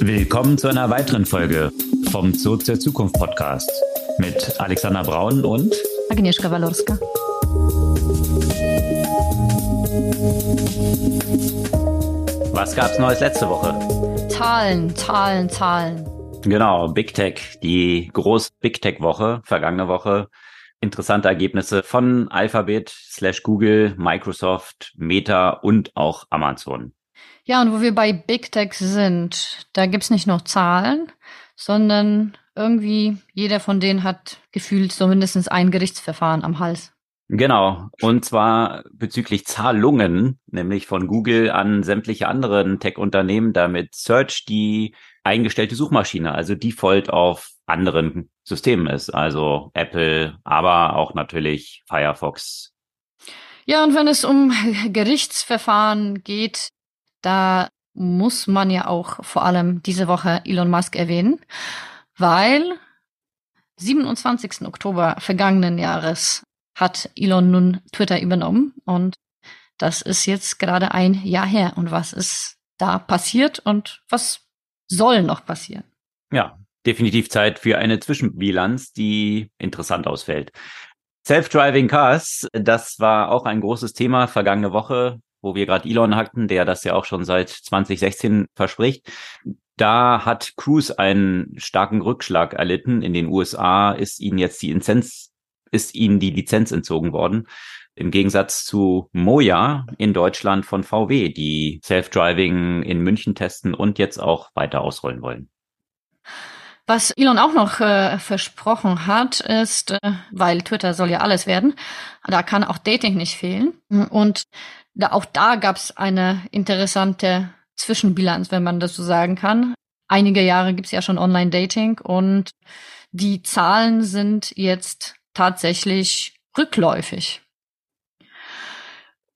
Willkommen zu einer weiteren Folge vom Zoo zur Zukunft Podcast mit Alexander Braun und Agnieszka Walorska. Was gab's Neues letzte Woche? Zahlen, Zahlen, Zahlen. Genau, Big Tech, die große Big Tech Woche, vergangene Woche. Interessante Ergebnisse von Alphabet slash Google, Microsoft, Meta und auch Amazon. Ja, und wo wir bei Big Tech sind, da gibt's nicht nur Zahlen, sondern irgendwie jeder von denen hat gefühlt so mindestens ein Gerichtsverfahren am Hals. Genau, und zwar bezüglich Zahlungen, nämlich von Google an sämtliche anderen Tech-Unternehmen, damit Search die eingestellte Suchmaschine, also Default auf anderen Systemen ist, also Apple, aber auch natürlich Firefox. Ja, und wenn es um Gerichtsverfahren geht, da muss man ja auch vor allem diese Woche Elon Musk erwähnen, weil 27. Oktober vergangenen Jahres hat Elon nun Twitter übernommen und das ist jetzt gerade ein Jahr her. Und was ist da passiert und was soll noch passieren? Ja, definitiv Zeit für eine Zwischenbilanz, die interessant ausfällt. Self-Driving Cars, das war auch ein großes Thema vergangene Woche, wo wir gerade Elon hatten, der das ja auch schon seit 2016 verspricht. Da hat Cruise einen starken Rückschlag erlitten. In den USA ist ihnen jetzt die Lizenz ist ihnen die Lizenz entzogen worden. Im Gegensatz zu Moja in Deutschland von VW, die Self-Driving in München testen und jetzt auch weiter ausrollen wollen. Was Elon auch noch äh, versprochen hat, ist, äh, weil Twitter soll ja alles werden, da kann auch Dating nicht fehlen. Und da, auch da gab es eine interessante Zwischenbilanz, wenn man das so sagen kann. Einige Jahre gibt es ja schon Online-Dating und die Zahlen sind jetzt tatsächlich rückläufig.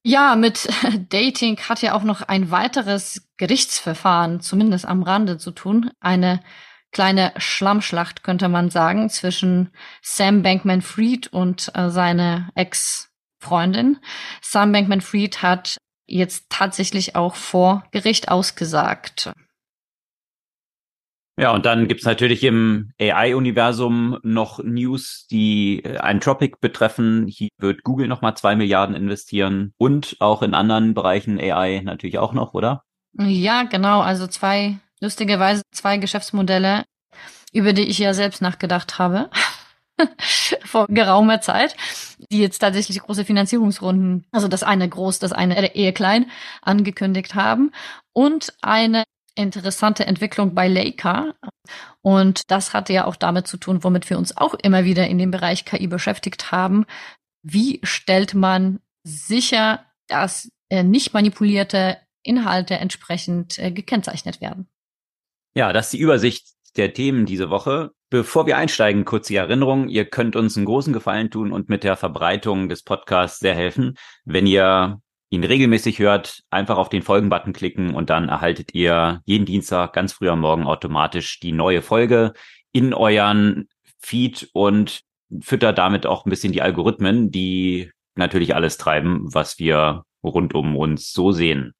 Ja, mit Dating hat ja auch noch ein weiteres Gerichtsverfahren, zumindest am Rande zu tun. Eine kleine Schlammschlacht, könnte man sagen, zwischen Sam Bankman-Fried und äh, seine Ex-Freundin. Sam Bankman-Fried hat jetzt tatsächlich auch vor Gericht ausgesagt. Ja, und dann gibt's natürlich im AI-Universum noch News, die äh, ein Tropic betreffen. Hier wird Google nochmal zwei Milliarden investieren und auch in anderen Bereichen AI natürlich auch noch, oder? Ja, genau. Also zwei, lustigerweise zwei Geschäftsmodelle, über die ich ja selbst nachgedacht habe. vor geraumer Zeit, die jetzt tatsächlich große Finanzierungsrunden, also das eine groß, das eine eher klein, angekündigt haben und eine interessante Entwicklung bei Leica. Und das hatte ja auch damit zu tun, womit wir uns auch immer wieder in dem Bereich KI beschäftigt haben. Wie stellt man sicher, dass äh, nicht manipulierte Inhalte entsprechend äh, gekennzeichnet werden? Ja, das ist die Übersicht der Themen diese Woche. Bevor wir einsteigen, kurz die Erinnerung. Ihr könnt uns einen großen Gefallen tun und mit der Verbreitung des Podcasts sehr helfen, wenn ihr ihn regelmäßig hört, einfach auf den Folgen-Button klicken und dann erhaltet ihr jeden Dienstag ganz früh am Morgen automatisch die neue Folge in euren Feed und füttert damit auch ein bisschen die Algorithmen, die natürlich alles treiben, was wir rund um uns so sehen.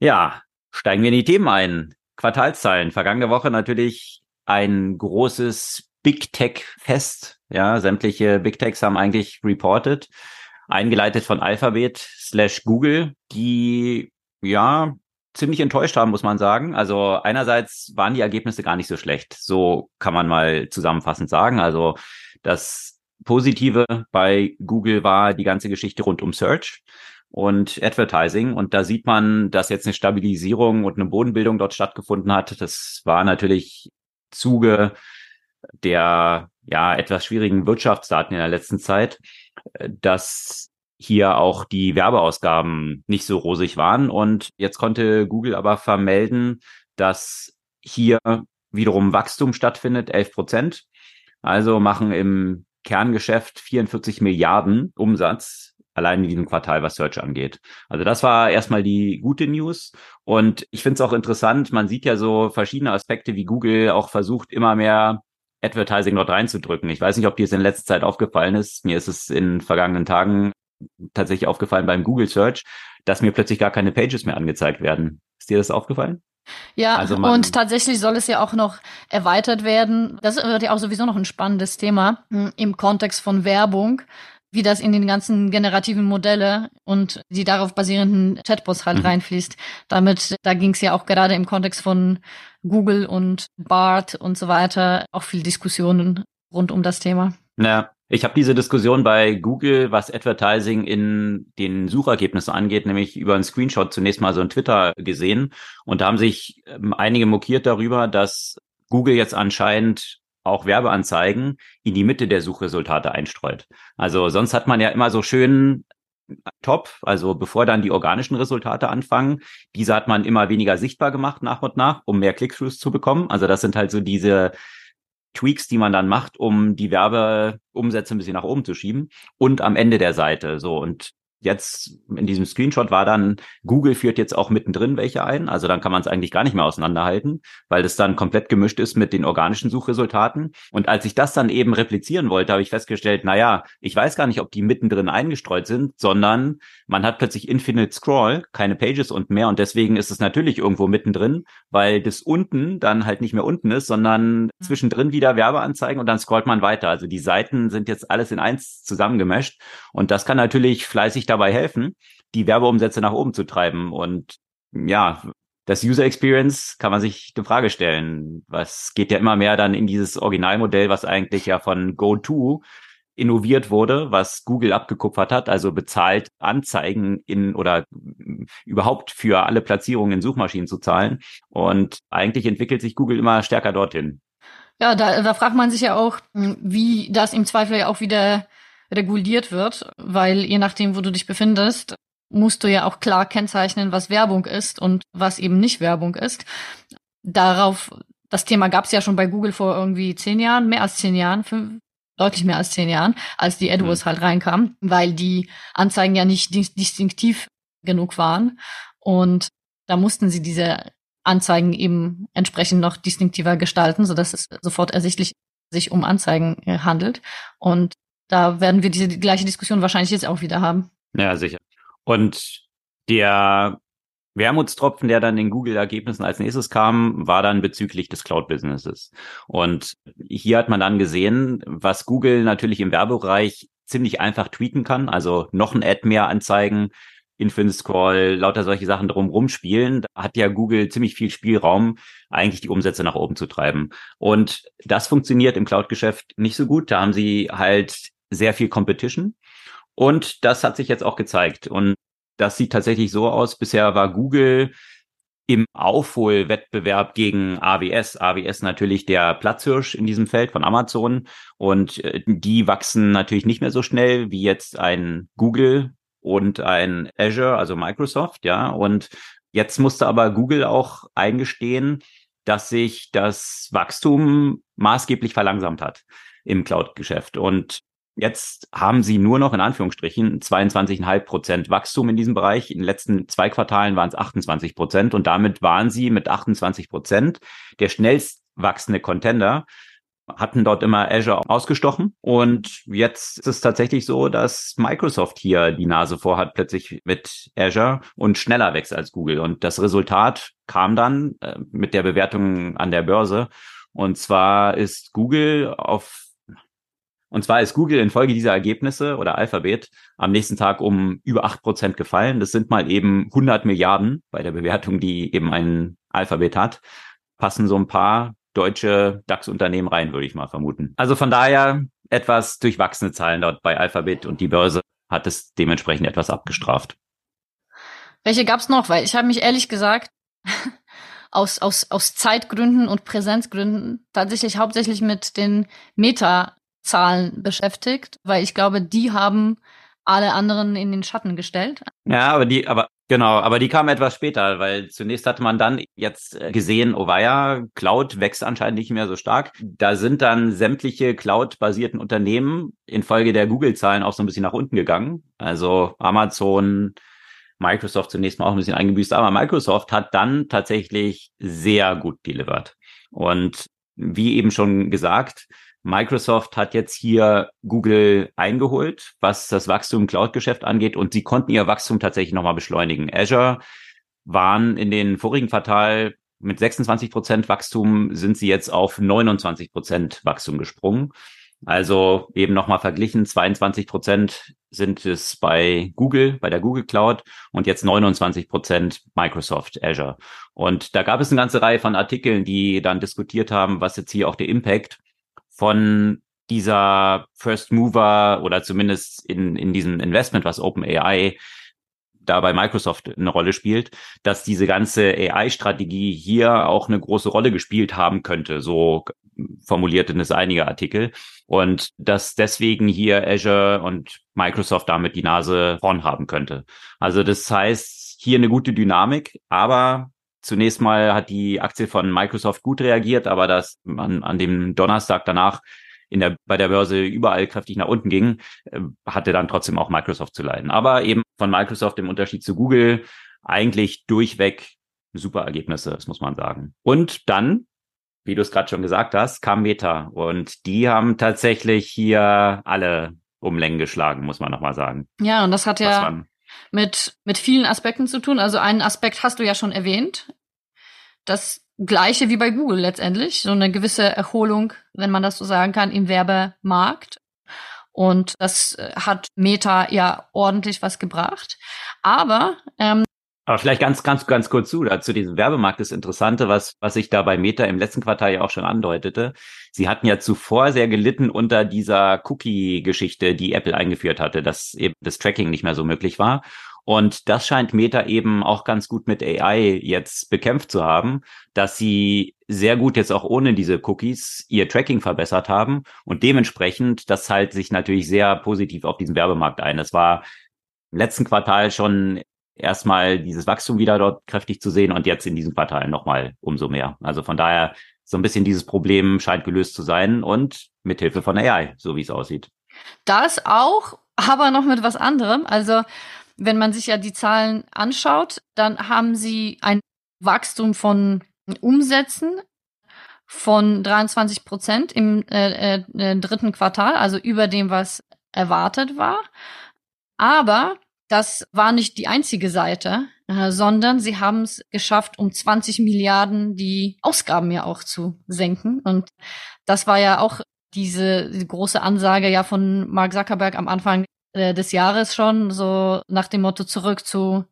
Ja, steigen wir in die Themen ein. Quartalszahlen. Vergangene Woche natürlich ein großes Big Tech Fest. Ja, sämtliche Big Techs haben eigentlich reported eingeleitet von Alphabet slash Google, die ja ziemlich enttäuscht haben, muss man sagen. Also einerseits waren die Ergebnisse gar nicht so schlecht. So kann man mal zusammenfassend sagen. Also das Positive bei Google war die ganze Geschichte rund um Search und Advertising. Und da sieht man, dass jetzt eine Stabilisierung und eine Bodenbildung dort stattgefunden hat. Das war natürlich Zuge der ja etwas schwierigen Wirtschaftsdaten in der letzten Zeit dass hier auch die Werbeausgaben nicht so rosig waren. Und jetzt konnte Google aber vermelden, dass hier wiederum Wachstum stattfindet, 11 Prozent. Also machen im Kerngeschäft 44 Milliarden Umsatz allein in diesem Quartal, was Search angeht. Also das war erstmal die gute News. Und ich finde es auch interessant, man sieht ja so verschiedene Aspekte, wie Google auch versucht, immer mehr Advertising dort reinzudrücken. Ich weiß nicht, ob dir es in letzter Zeit aufgefallen ist. Mir ist es in vergangenen Tagen tatsächlich aufgefallen beim Google Search, dass mir plötzlich gar keine Pages mehr angezeigt werden. Ist dir das aufgefallen? Ja, also und tatsächlich soll es ja auch noch erweitert werden. Das wird ja auch sowieso noch ein spannendes Thema hm, im Kontext von Werbung, wie das in den ganzen generativen Modelle und die darauf basierenden Chatbots halt mhm. reinfließt. Damit, da ging es ja auch gerade im Kontext von Google und BART und so weiter auch viel Diskussionen rund um das Thema. Ja, ich habe diese Diskussion bei Google, was Advertising in den Suchergebnissen angeht, nämlich über einen Screenshot zunächst mal so ein Twitter gesehen. Und da haben sich ähm, einige mokiert darüber, dass Google jetzt anscheinend auch Werbeanzeigen in die Mitte der Suchresultate einstreut. Also sonst hat man ja immer so schön top, also bevor dann die organischen Resultate anfangen. Diese hat man immer weniger sichtbar gemacht nach und nach, um mehr Click-Throughs zu bekommen. Also das sind halt so diese Tweaks, die man dann macht, um die Werbeumsätze ein bisschen nach oben zu schieben und am Ende der Seite. So und jetzt in diesem Screenshot war dann, Google führt jetzt auch mittendrin welche ein. Also dann kann man es eigentlich gar nicht mehr auseinanderhalten, weil das dann komplett gemischt ist mit den organischen Suchresultaten. Und als ich das dann eben replizieren wollte, habe ich festgestellt, na ja, ich weiß gar nicht, ob die mittendrin eingestreut sind, sondern man hat plötzlich Infinite Scroll, keine Pages und mehr. Und deswegen ist es natürlich irgendwo mittendrin, weil das unten dann halt nicht mehr unten ist, sondern mhm. zwischendrin wieder Werbeanzeigen und dann scrollt man weiter. Also die Seiten sind jetzt alles in eins zusammengemescht. Und das kann natürlich fleißig dabei helfen, die Werbeumsätze nach oben zu treiben. Und ja, das User Experience kann man sich die Frage stellen. Was geht ja immer mehr dann in dieses Originalmodell, was eigentlich ja von GoTo innoviert wurde, was Google abgekupfert hat, also bezahlt Anzeigen in oder überhaupt für alle Platzierungen in Suchmaschinen zu zahlen. Und eigentlich entwickelt sich Google immer stärker dorthin. Ja, da, da fragt man sich ja auch, wie das im Zweifel ja auch wieder reguliert wird, weil je nachdem, wo du dich befindest, musst du ja auch klar kennzeichnen, was Werbung ist und was eben nicht Werbung ist. Darauf, das Thema gab es ja schon bei Google vor irgendwie zehn Jahren, mehr als zehn Jahren, fünf, deutlich mehr als zehn Jahren, als die AdWords mhm. halt reinkam, weil die Anzeigen ja nicht distinktiv genug waren. Und da mussten sie diese Anzeigen eben entsprechend noch distinktiver gestalten, so dass es sofort ersichtlich sich um Anzeigen äh, handelt. Und da werden wir diese gleiche Diskussion wahrscheinlich jetzt auch wieder haben. Ja, sicher. Und der Wermutstropfen, der dann in Google-Ergebnissen als nächstes kam, war dann bezüglich des Cloud-Businesses. Und hier hat man dann gesehen, was Google natürlich im Werbebereich ziemlich einfach tweaken kann, also noch ein Ad mehr anzeigen, Infinite Scroll, lauter solche Sachen drumherum spielen, da hat ja Google ziemlich viel Spielraum, eigentlich die Umsätze nach oben zu treiben. Und das funktioniert im Cloud-Geschäft nicht so gut. Da haben sie halt sehr viel Competition. Und das hat sich jetzt auch gezeigt. Und das sieht tatsächlich so aus. Bisher war Google im Aufholwettbewerb gegen AWS. AWS natürlich der Platzhirsch in diesem Feld von Amazon. Und äh, die wachsen natürlich nicht mehr so schnell wie jetzt ein Google und ein Azure, also Microsoft, ja. Und jetzt musste aber Google auch eingestehen, dass sich das Wachstum maßgeblich verlangsamt hat im Cloud-Geschäft. Und Jetzt haben sie nur noch in Anführungsstrichen 22,5 Prozent Wachstum in diesem Bereich. In den letzten zwei Quartalen waren es 28 Prozent und damit waren sie mit 28 Prozent der schnellst wachsende Contender hatten dort immer Azure ausgestochen. Und jetzt ist es tatsächlich so, dass Microsoft hier die Nase vorhat, plötzlich mit Azure und schneller wächst als Google. Und das Resultat kam dann äh, mit der Bewertung an der Börse. Und zwar ist Google auf und zwar ist Google infolge dieser Ergebnisse oder Alphabet am nächsten Tag um über acht Prozent gefallen. Das sind mal eben 100 Milliarden bei der Bewertung, die eben ein Alphabet hat. Passen so ein paar deutsche DAX-Unternehmen rein, würde ich mal vermuten. Also von daher etwas durchwachsene Zahlen dort bei Alphabet und die Börse hat es dementsprechend etwas abgestraft. Welche gab's noch? Weil ich habe mich ehrlich gesagt aus, aus, aus Zeitgründen und Präsenzgründen tatsächlich hauptsächlich mit den Meta Zahlen beschäftigt, weil ich glaube, die haben alle anderen in den Schatten gestellt. Ja, aber die, aber genau, aber die kamen etwas später, weil zunächst hatte man dann jetzt gesehen, oh weia, Cloud wächst anscheinend nicht mehr so stark. Da sind dann sämtliche Cloud-basierten Unternehmen infolge der Google-Zahlen auch so ein bisschen nach unten gegangen. Also Amazon, Microsoft zunächst mal auch ein bisschen eingebüßt, aber Microsoft hat dann tatsächlich sehr gut delivered. Und wie eben schon gesagt, Microsoft hat jetzt hier Google eingeholt, was das Wachstum im Cloud-Geschäft angeht und sie konnten ihr Wachstum tatsächlich nochmal beschleunigen. Azure waren in den vorigen Quartal mit 26 Prozent Wachstum sind sie jetzt auf 29 Prozent Wachstum gesprungen. Also eben nochmal verglichen, 22 Prozent sind es bei Google, bei der Google Cloud und jetzt 29 Prozent Microsoft Azure. Und da gab es eine ganze Reihe von Artikeln, die dann diskutiert haben, was jetzt hier auch der Impact von dieser First Mover oder zumindest in, in diesem Investment, was OpenAI da bei Microsoft eine Rolle spielt, dass diese ganze AI-Strategie hier auch eine große Rolle gespielt haben könnte, so formuliert es einige Artikel. Und dass deswegen hier Azure und Microsoft damit die Nase vorn haben könnte. Also das heißt, hier eine gute Dynamik, aber zunächst mal hat die Aktie von Microsoft gut reagiert, aber das an, an dem Donnerstag danach in der, bei der Börse überall kräftig nach unten ging, äh, hatte dann trotzdem auch Microsoft zu leiden. Aber eben von Microsoft im Unterschied zu Google eigentlich durchweg super Ergebnisse, das muss man sagen. Und dann, wie du es gerade schon gesagt hast, kam Meta und die haben tatsächlich hier alle um Längen geschlagen, muss man nochmal sagen. Ja, und das hat ja mit, mit vielen Aspekten zu tun. Also einen Aspekt hast du ja schon erwähnt. Das gleiche wie bei Google letztendlich, so eine gewisse Erholung, wenn man das so sagen kann, im Werbemarkt. Und das äh, hat Meta ja ordentlich was gebracht. Aber ähm, aber vielleicht ganz, ganz, ganz kurz zu, zu diesem Werbemarkt das Interessante, was, was ich da bei Meta im letzten Quartal ja auch schon andeutete. Sie hatten ja zuvor sehr gelitten unter dieser Cookie-Geschichte, die Apple eingeführt hatte, dass eben das Tracking nicht mehr so möglich war. Und das scheint Meta eben auch ganz gut mit AI jetzt bekämpft zu haben, dass sie sehr gut jetzt auch ohne diese Cookies ihr Tracking verbessert haben und dementsprechend, das zahlt sich natürlich sehr positiv auf diesen Werbemarkt ein. Es war im letzten Quartal schon erstmal dieses Wachstum wieder dort kräftig zu sehen und jetzt in diesem Quartal nochmal umso mehr. Also von daher so ein bisschen dieses Problem scheint gelöst zu sein und mit Hilfe von AI, so wie es aussieht. Das auch, aber noch mit was anderem. Also wenn man sich ja die Zahlen anschaut, dann haben sie ein Wachstum von Umsätzen von 23 Prozent im äh, äh, dritten Quartal, also über dem, was erwartet war. Aber das war nicht die einzige Seite, äh, sondern sie haben es geschafft, um 20 Milliarden die Ausgaben ja auch zu senken. Und das war ja auch diese, die große Ansage ja von Mark Zuckerberg am Anfang äh, des Jahres schon, so nach dem Motto zurück zu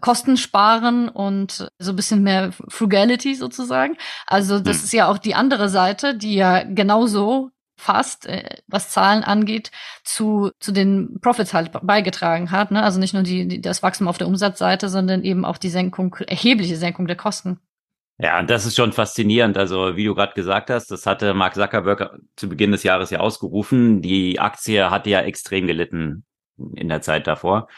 Kosten sparen und so ein bisschen mehr Frugality sozusagen. Also das hm. ist ja auch die andere Seite, die ja genauso fast, äh, was Zahlen angeht, zu, zu den Profits halt beigetragen hat. Ne? Also nicht nur die, die, das Wachstum auf der Umsatzseite, sondern eben auch die Senkung, erhebliche Senkung der Kosten. Ja, das ist schon faszinierend. Also, wie du gerade gesagt hast, das hatte Mark Zuckerberg zu Beginn des Jahres ja ausgerufen. Die Aktie hatte ja extrem gelitten in der Zeit davor.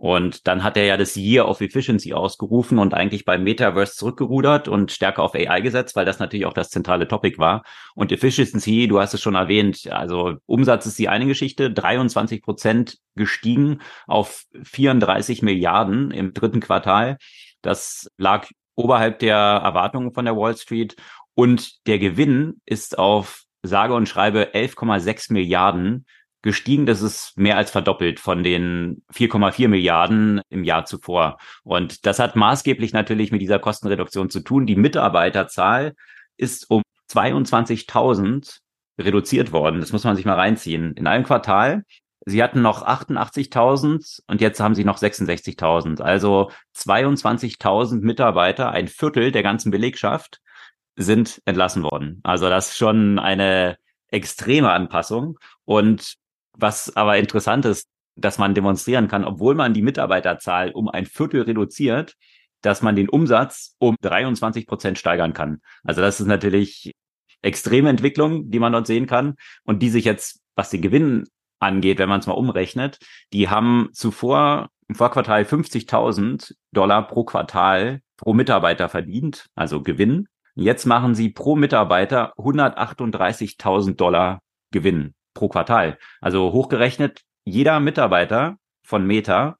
Und dann hat er ja das Year of Efficiency ausgerufen und eigentlich beim Metaverse zurückgerudert und stärker auf AI gesetzt, weil das natürlich auch das zentrale Topic war. Und Efficiency, du hast es schon erwähnt, also Umsatz ist die eine Geschichte, 23 Prozent gestiegen auf 34 Milliarden im dritten Quartal. Das lag oberhalb der Erwartungen von der Wall Street und der Gewinn ist auf sage und schreibe 11,6 Milliarden gestiegen. Das ist mehr als verdoppelt von den 4,4 Milliarden im Jahr zuvor. Und das hat maßgeblich natürlich mit dieser Kostenreduktion zu tun. Die Mitarbeiterzahl ist um 22.000 reduziert worden. Das muss man sich mal reinziehen. In einem Quartal Sie hatten noch 88.000 und jetzt haben sie noch 66.000. Also 22.000 Mitarbeiter, ein Viertel der ganzen Belegschaft, sind entlassen worden. Also das ist schon eine extreme Anpassung. Und was aber interessant ist, dass man demonstrieren kann, obwohl man die Mitarbeiterzahl um ein Viertel reduziert, dass man den Umsatz um 23 Prozent steigern kann. Also das ist natürlich extreme Entwicklung, die man dort sehen kann und die sich jetzt, was den Gewinn angeht, wenn man es mal umrechnet, die haben zuvor im Vorquartal 50.000 Dollar pro Quartal pro Mitarbeiter verdient, also Gewinn. Jetzt machen sie pro Mitarbeiter 138.000 Dollar Gewinn pro Quartal. Also hochgerechnet, jeder Mitarbeiter von Meta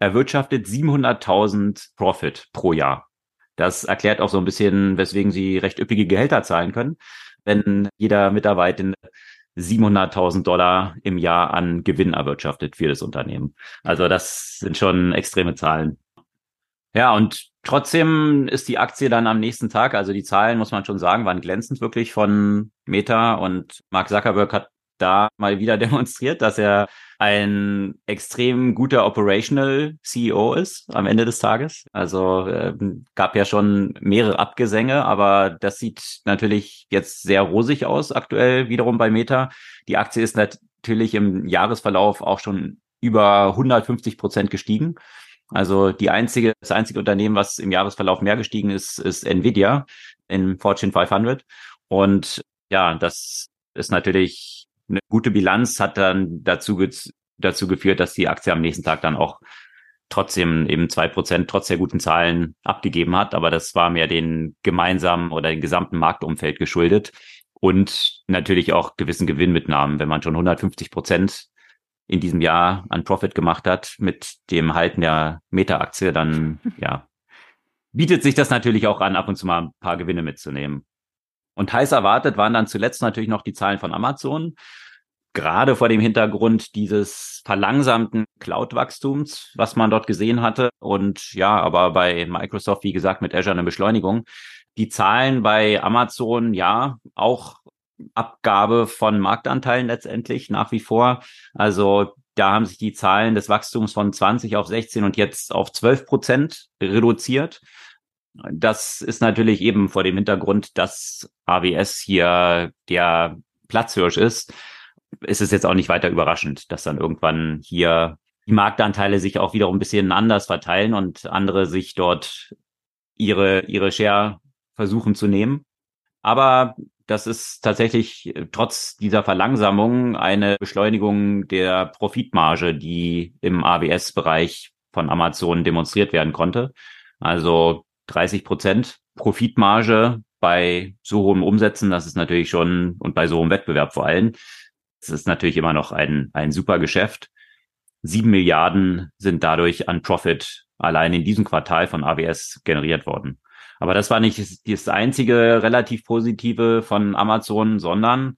erwirtschaftet 700.000 Profit pro Jahr. Das erklärt auch so ein bisschen, weswegen sie recht üppige Gehälter zahlen können. Wenn jeder Mitarbeiter 700.000 Dollar im Jahr an Gewinn erwirtschaftet für das Unternehmen. Also das sind schon extreme Zahlen. Ja, und Trotzdem ist die Aktie dann am nächsten Tag, also die Zahlen, muss man schon sagen, waren glänzend wirklich von Meta und Mark Zuckerberg hat da mal wieder demonstriert, dass er ein extrem guter Operational CEO ist am Ende des Tages. Also äh, gab ja schon mehrere Abgesänge, aber das sieht natürlich jetzt sehr rosig aus aktuell wiederum bei Meta. Die Aktie ist natürlich im Jahresverlauf auch schon über 150 Prozent gestiegen. Also die einzige, das einzige Unternehmen, was im Jahresverlauf mehr gestiegen ist, ist Nvidia in Fortune 500. Und ja, das ist natürlich eine gute Bilanz, hat dann dazu, dazu geführt, dass die Aktie am nächsten Tag dann auch trotzdem eben zwei Prozent trotz der guten Zahlen abgegeben hat. Aber das war mehr den gemeinsamen oder den gesamten Marktumfeld geschuldet und natürlich auch gewissen Gewinnmitnahmen. Wenn man schon 150 Prozent in diesem Jahr an Profit gemacht hat mit dem Halten der Meta-Aktie, dann ja, bietet sich das natürlich auch an, ab und zu mal ein paar Gewinne mitzunehmen. Und heiß erwartet waren dann zuletzt natürlich noch die Zahlen von Amazon. Gerade vor dem Hintergrund dieses verlangsamten Cloud-Wachstums, was man dort gesehen hatte. Und ja, aber bei Microsoft, wie gesagt, mit Azure eine Beschleunigung. Die Zahlen bei Amazon, ja, auch Abgabe von Marktanteilen letztendlich nach wie vor. Also da haben sich die Zahlen des Wachstums von 20 auf 16 und jetzt auf 12 Prozent reduziert. Das ist natürlich eben vor dem Hintergrund, dass AWS hier der Platzhirsch ist. Ist es jetzt auch nicht weiter überraschend, dass dann irgendwann hier die Marktanteile sich auch wiederum ein bisschen anders verteilen und andere sich dort ihre, ihre Share versuchen zu nehmen. Aber das ist tatsächlich äh, trotz dieser Verlangsamung eine Beschleunigung der Profitmarge, die im AWS-Bereich von Amazon demonstriert werden konnte. Also 30 Prozent Profitmarge bei so hohen Umsätzen, das ist natürlich schon, und bei so hohem Wettbewerb vor allem, das ist natürlich immer noch ein, ein super Geschäft. Sieben Milliarden sind dadurch an Profit allein in diesem Quartal von AWS generiert worden. Aber das war nicht das einzige relativ positive von Amazon, sondern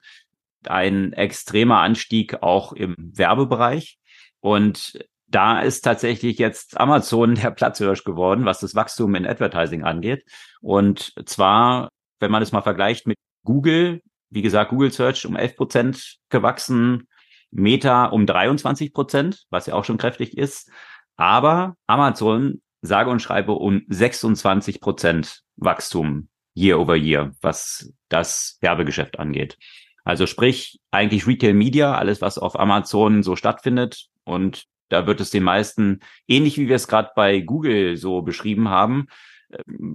ein extremer Anstieg auch im Werbebereich. Und da ist tatsächlich jetzt Amazon der Platzhirsch geworden, was das Wachstum in Advertising angeht. Und zwar, wenn man es mal vergleicht mit Google, wie gesagt, Google Search um 11 Prozent gewachsen, Meta um 23 Prozent, was ja auch schon kräftig ist. Aber Amazon sage und schreibe um 26 Prozent Wachstum year over year, was das Werbegeschäft angeht. Also sprich eigentlich Retail Media, alles was auf Amazon so stattfindet und da wird es den meisten ähnlich wie wir es gerade bei Google so beschrieben haben,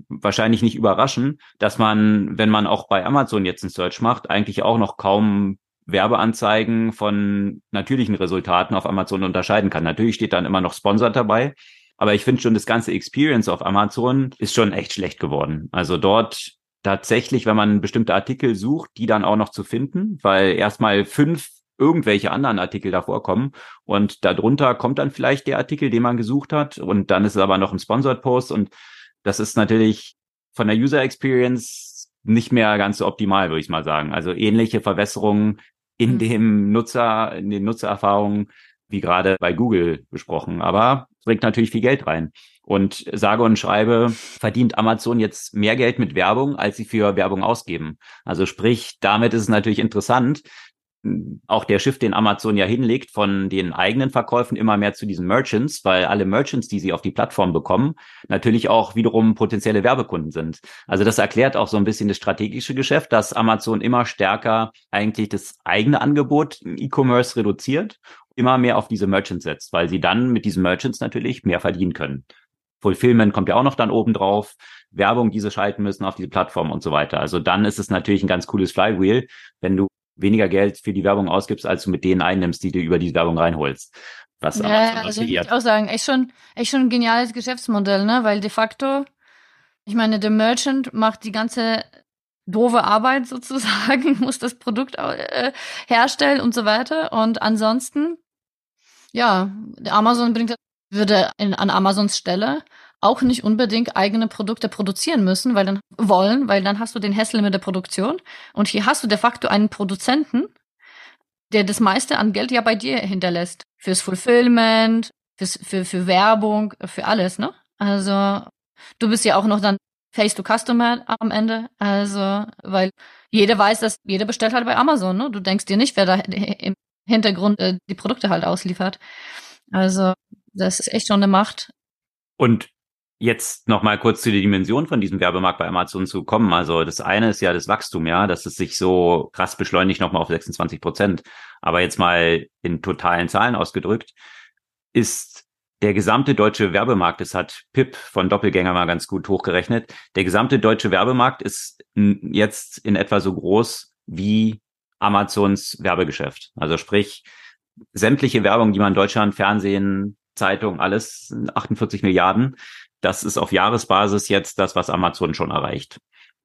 wahrscheinlich nicht überraschen, dass man, wenn man auch bei Amazon jetzt einen Search macht, eigentlich auch noch kaum Werbeanzeigen von natürlichen Resultaten auf Amazon unterscheiden kann. Natürlich steht dann immer noch Sponsored dabei, aber ich finde schon, das ganze Experience auf Amazon ist schon echt schlecht geworden. Also dort tatsächlich, wenn man bestimmte Artikel sucht, die dann auch noch zu finden, weil erstmal fünf irgendwelche anderen Artikel davor kommen und darunter kommt dann vielleicht der Artikel, den man gesucht hat und dann ist es aber noch ein Sponsored Post und das ist natürlich von der User Experience nicht mehr ganz so optimal, würde ich mal sagen. Also ähnliche Verwässerungen in mhm. dem Nutzer, in den Nutzererfahrungen wie gerade bei Google besprochen. Aber bringt natürlich viel Geld rein. Und sage und schreibe, verdient Amazon jetzt mehr Geld mit Werbung, als sie für Werbung ausgeben. Also sprich, damit ist es natürlich interessant, auch der Shift, den Amazon ja hinlegt, von den eigenen Verkäufen immer mehr zu diesen Merchants, weil alle Merchants, die sie auf die Plattform bekommen, natürlich auch wiederum potenzielle Werbekunden sind. Also das erklärt auch so ein bisschen das strategische Geschäft, dass Amazon immer stärker eigentlich das eigene Angebot im E-Commerce reduziert immer mehr auf diese Merchants setzt, weil sie dann mit diesen Merchants natürlich mehr verdienen können. Fulfillment kommt ja auch noch dann oben drauf, Werbung, die sie schalten müssen auf diese Plattform und so weiter. Also dann ist es natürlich ein ganz cooles Flywheel, wenn du weniger Geld für die Werbung ausgibst, als du mit denen einnimmst, die du über die Werbung reinholst. Was ja, also ich würde auch sagen, echt schon, echt schon ein geniales Geschäftsmodell, ne? Weil de facto, ich meine, der Merchant macht die ganze doofe Arbeit sozusagen, muss das Produkt äh, herstellen und so weiter. Und ansonsten, ja, Amazon bringt, würde in, an Amazons Stelle auch nicht unbedingt eigene Produkte produzieren müssen, weil dann wollen, weil dann hast du den Hessel mit der Produktion und hier hast du de facto einen Produzenten, der das meiste an Geld ja bei dir hinterlässt. Fürs Fulfillment, fürs, für, für Werbung, für alles, ne? Also du bist ja auch noch dann Face to Customer am Ende. Also, weil jeder weiß, dass jeder bestellt halt bei Amazon, ne? Du denkst dir nicht, wer da im Hintergrund äh, die Produkte halt ausliefert. Also, das ist echt schon eine Macht. Und jetzt noch mal kurz zu der Dimension von diesem Werbemarkt bei Amazon zu kommen. Also das eine ist ja das Wachstum, ja, dass es sich so krass beschleunigt nochmal auf 26 Prozent. Aber jetzt mal in totalen Zahlen ausgedrückt, ist der gesamte deutsche Werbemarkt, das hat Pip von Doppelgänger mal ganz gut hochgerechnet, der gesamte deutsche Werbemarkt ist jetzt in etwa so groß wie Amazons Werbegeschäft. Also sprich, sämtliche Werbung, die man in Deutschland, Fernsehen, Zeitung, alles 48 Milliarden, das ist auf Jahresbasis jetzt das, was Amazon schon erreicht.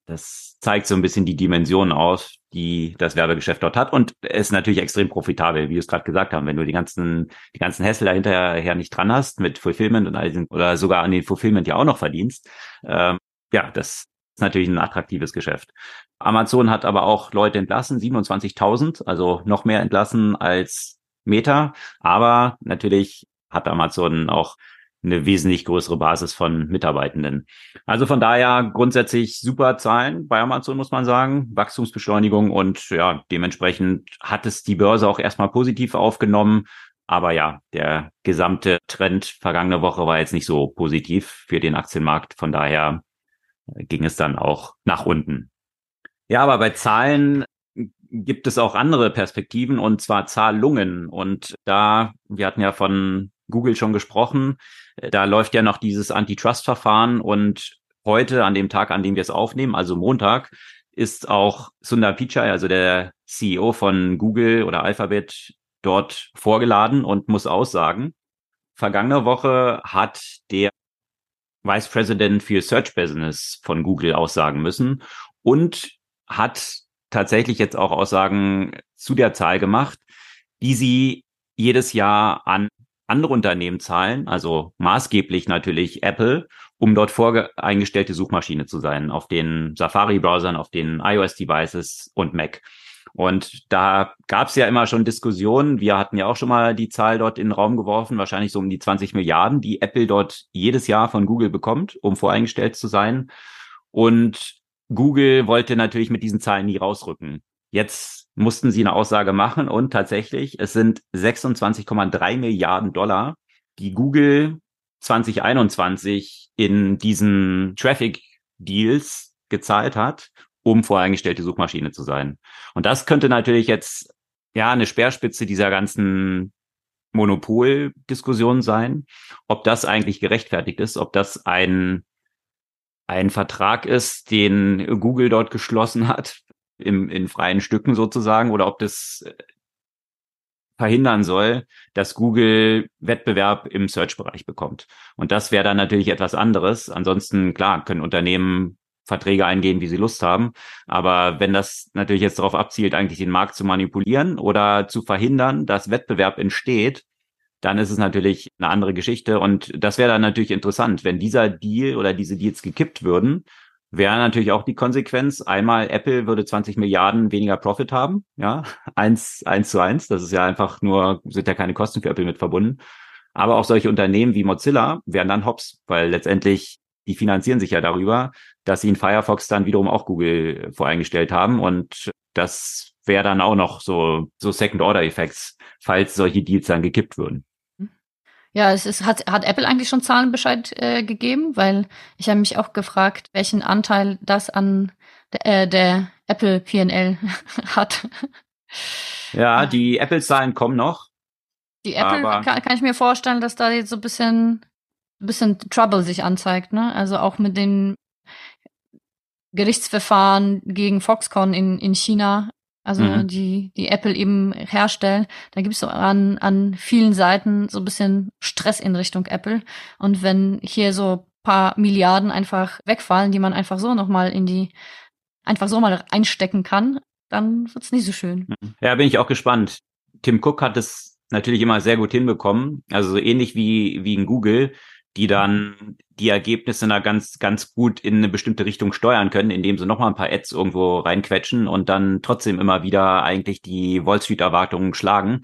Das zeigt so ein bisschen die Dimension aus, die das Werbegeschäft dort hat und ist natürlich extrem profitabel, wie wir es gerade gesagt haben. Wenn du die ganzen, die ganzen Hässler hinterher nicht dran hast mit Fulfillment und all diesen, oder sogar an den Fulfillment ja auch noch verdienst, ähm, ja, das ist natürlich ein attraktives Geschäft. Amazon hat aber auch Leute entlassen, 27.000, also noch mehr entlassen als Meta. Aber natürlich hat Amazon auch eine wesentlich größere Basis von Mitarbeitenden. Also von daher grundsätzlich super Zahlen bei Amazon, muss man sagen. Wachstumsbeschleunigung und ja, dementsprechend hat es die Börse auch erstmal positiv aufgenommen. Aber ja, der gesamte Trend vergangene Woche war jetzt nicht so positiv für den Aktienmarkt. Von daher ging es dann auch nach unten. Ja, aber bei Zahlen gibt es auch andere Perspektiven und zwar Zahlungen. Und da, wir hatten ja von Google schon gesprochen. Da läuft ja noch dieses Antitrust-Verfahren und heute, an dem Tag, an dem wir es aufnehmen, also Montag, ist auch Sundar Pichai, also der CEO von Google oder Alphabet, dort vorgeladen und muss aussagen. Vergangene Woche hat der Vice President für Search Business von Google aussagen müssen und hat tatsächlich jetzt auch Aussagen zu der Zahl gemacht, die sie jedes Jahr an andere Unternehmen zahlen, also maßgeblich natürlich Apple, um dort voreingestellte Suchmaschine zu sein, auf den Safari-Browsern, auf den iOS-Devices und Mac. Und da gab es ja immer schon Diskussionen. Wir hatten ja auch schon mal die Zahl dort in den Raum geworfen, wahrscheinlich so um die 20 Milliarden, die Apple dort jedes Jahr von Google bekommt, um voreingestellt zu sein. Und Google wollte natürlich mit diesen Zahlen nie rausrücken. Jetzt mussten sie eine Aussage machen und tatsächlich, es sind 26,3 Milliarden Dollar, die Google 2021 in diesen Traffic Deals gezahlt hat, um voreingestellte Suchmaschine zu sein. Und das könnte natürlich jetzt ja eine Speerspitze dieser ganzen Monopoldiskussion sein, ob das eigentlich gerechtfertigt ist, ob das ein ein Vertrag ist, den Google dort geschlossen hat, im, in freien Stücken sozusagen oder ob das äh, verhindern soll, dass Google Wettbewerb im Search-Bereich bekommt. Und das wäre dann natürlich etwas anderes. Ansonsten, klar, können Unternehmen Verträge eingehen, wie sie Lust haben. Aber wenn das natürlich jetzt darauf abzielt, eigentlich den Markt zu manipulieren oder zu verhindern, dass Wettbewerb entsteht, dann ist es natürlich eine andere Geschichte. Und das wäre dann natürlich interessant, wenn dieser Deal oder diese Deals gekippt würden wäre natürlich auch die Konsequenz. Einmal Apple würde 20 Milliarden weniger Profit haben, ja, eins, eins zu eins. Das ist ja einfach nur, sind ja keine Kosten für Apple mit verbunden. Aber auch solche Unternehmen wie Mozilla wären dann hops, weil letztendlich die finanzieren sich ja darüber, dass sie in Firefox dann wiederum auch Google voreingestellt haben und das wäre dann auch noch so, so Second-Order-Effects, falls solche Deals dann gekippt würden. Ja, es ist, hat, hat Apple eigentlich schon Zahlenbescheid äh, gegeben? Weil ich habe mich auch gefragt, welchen Anteil das an der, äh, der Apple PL hat. Ja, die Apple-Zahlen kommen noch. Die Apple kann, kann ich mir vorstellen, dass da jetzt so ein bisschen, ein bisschen Trouble sich anzeigt, ne? Also auch mit den Gerichtsverfahren gegen Foxconn in, in China also mhm. die, die Apple eben herstellen. Da gibt es so an, an vielen Seiten so ein bisschen Stress in Richtung Apple. Und wenn hier so paar Milliarden einfach wegfallen, die man einfach so nochmal in die, einfach so mal einstecken kann, dann wird's nicht so schön. Mhm. Ja, bin ich auch gespannt. Tim Cook hat es natürlich immer sehr gut hinbekommen. Also so ähnlich wie, wie in Google die dann die Ergebnisse da ganz, ganz gut in eine bestimmte Richtung steuern können, indem sie nochmal ein paar Ads irgendwo reinquetschen und dann trotzdem immer wieder eigentlich die Wall Street Erwartungen schlagen.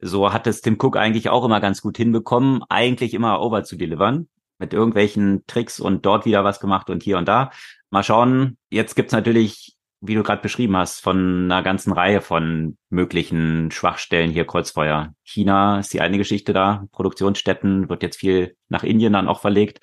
So hat es Tim Cook eigentlich auch immer ganz gut hinbekommen, eigentlich immer over zu delivern. mit irgendwelchen Tricks und dort wieder was gemacht und hier und da. Mal schauen. Jetzt gibt's natürlich, wie du gerade beschrieben hast, von einer ganzen Reihe von möglichen Schwachstellen hier Kreuzfeuer. China ist die eine Geschichte da. Produktionsstätten wird jetzt viel nach Indien dann auch verlegt.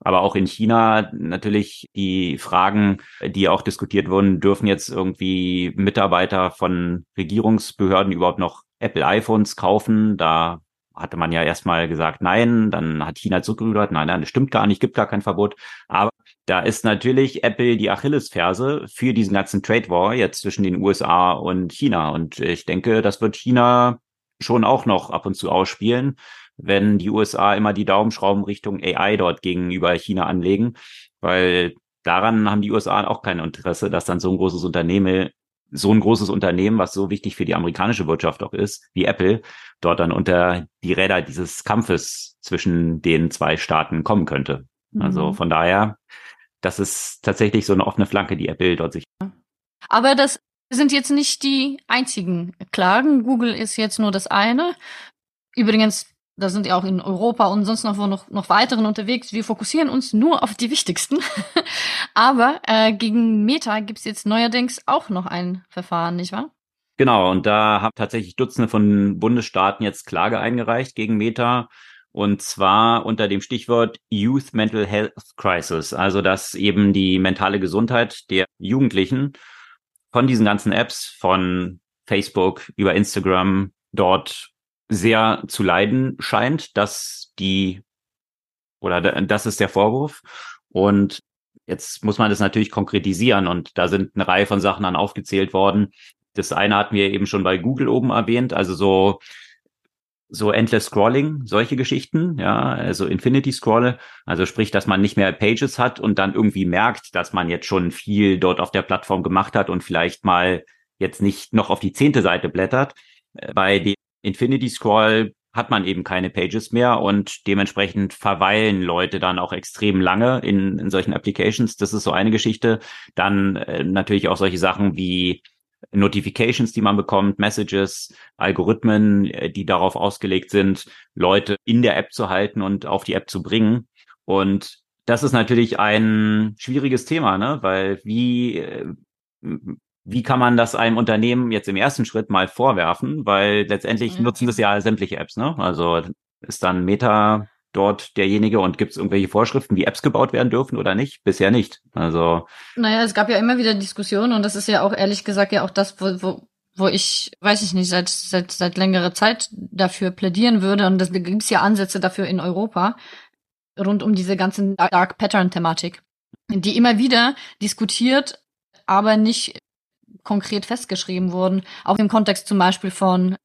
Aber auch in China natürlich die Fragen, die auch diskutiert wurden, dürfen jetzt irgendwie Mitarbeiter von Regierungsbehörden überhaupt noch Apple iPhones kaufen? Da hatte man ja erstmal gesagt, nein, dann hat China zurückgerudert, nein, nein, das stimmt gar nicht, gibt gar kein Verbot. Aber da ist natürlich Apple die Achillesferse für diesen ganzen Trade War jetzt zwischen den USA und China. Und ich denke, das wird China schon auch noch ab und zu ausspielen, wenn die USA immer die Daumenschrauben Richtung AI dort gegenüber China anlegen, weil daran haben die USA auch kein Interesse, dass dann so ein großes Unternehmen so ein großes Unternehmen, was so wichtig für die amerikanische Wirtschaft auch ist, wie Apple, dort dann unter die Räder dieses Kampfes zwischen den zwei Staaten kommen könnte. Also mhm. Also von daher, das ist tatsächlich so eine offene Flanke, die Apple dort sich. Aber das sind jetzt nicht die einzigen Klagen. Google ist jetzt nur das eine. Übrigens, da sind ja auch in Europa und sonst noch wo noch, noch weiteren unterwegs. Wir fokussieren uns nur auf die wichtigsten. Aber äh, gegen Meta gibt's jetzt neuerdings auch noch ein Verfahren, nicht wahr? Genau, und da haben tatsächlich Dutzende von Bundesstaaten jetzt Klage eingereicht gegen Meta. Und zwar unter dem Stichwort Youth Mental Health Crisis. Also, dass eben die mentale Gesundheit der Jugendlichen von diesen ganzen Apps, von Facebook über Instagram dort sehr zu leiden scheint, dass die, oder das ist der Vorwurf. Und jetzt muss man das natürlich konkretisieren und da sind eine Reihe von Sachen dann aufgezählt worden, das eine hatten wir eben schon bei Google oben erwähnt, also so so endless Scrolling, solche Geschichten, ja, also Infinity Scroll, also sprich, dass man nicht mehr Pages hat und dann irgendwie merkt, dass man jetzt schon viel dort auf der Plattform gemacht hat und vielleicht mal jetzt nicht noch auf die zehnte Seite blättert. Äh, bei dem Infinity Scroll hat man eben keine Pages mehr und dementsprechend verweilen Leute dann auch extrem lange in, in solchen Applications. Das ist so eine Geschichte. Dann äh, natürlich auch solche Sachen wie Notifications, die man bekommt, Messages, Algorithmen, äh, die darauf ausgelegt sind, Leute in der App zu halten und auf die App zu bringen. Und das ist natürlich ein schwieriges Thema, ne? Weil wie, äh, wie kann man das einem Unternehmen jetzt im ersten Schritt mal vorwerfen? Weil letztendlich ja. nutzen das ja sämtliche Apps, ne? Also ist dann Meta dort derjenige und gibt es irgendwelche Vorschriften, wie Apps gebaut werden dürfen oder nicht? Bisher nicht. Also. Naja, es gab ja immer wieder Diskussionen und das ist ja auch ehrlich gesagt ja auch das, wo, wo, wo ich, weiß ich nicht, seit, seit, seit längerer Zeit dafür plädieren würde und das gibt es ja Ansätze dafür in Europa rund um diese ganzen Dark Pattern Thematik, die immer wieder diskutiert, aber nicht konkret festgeschrieben wurden, auch im Kontext zum Beispiel von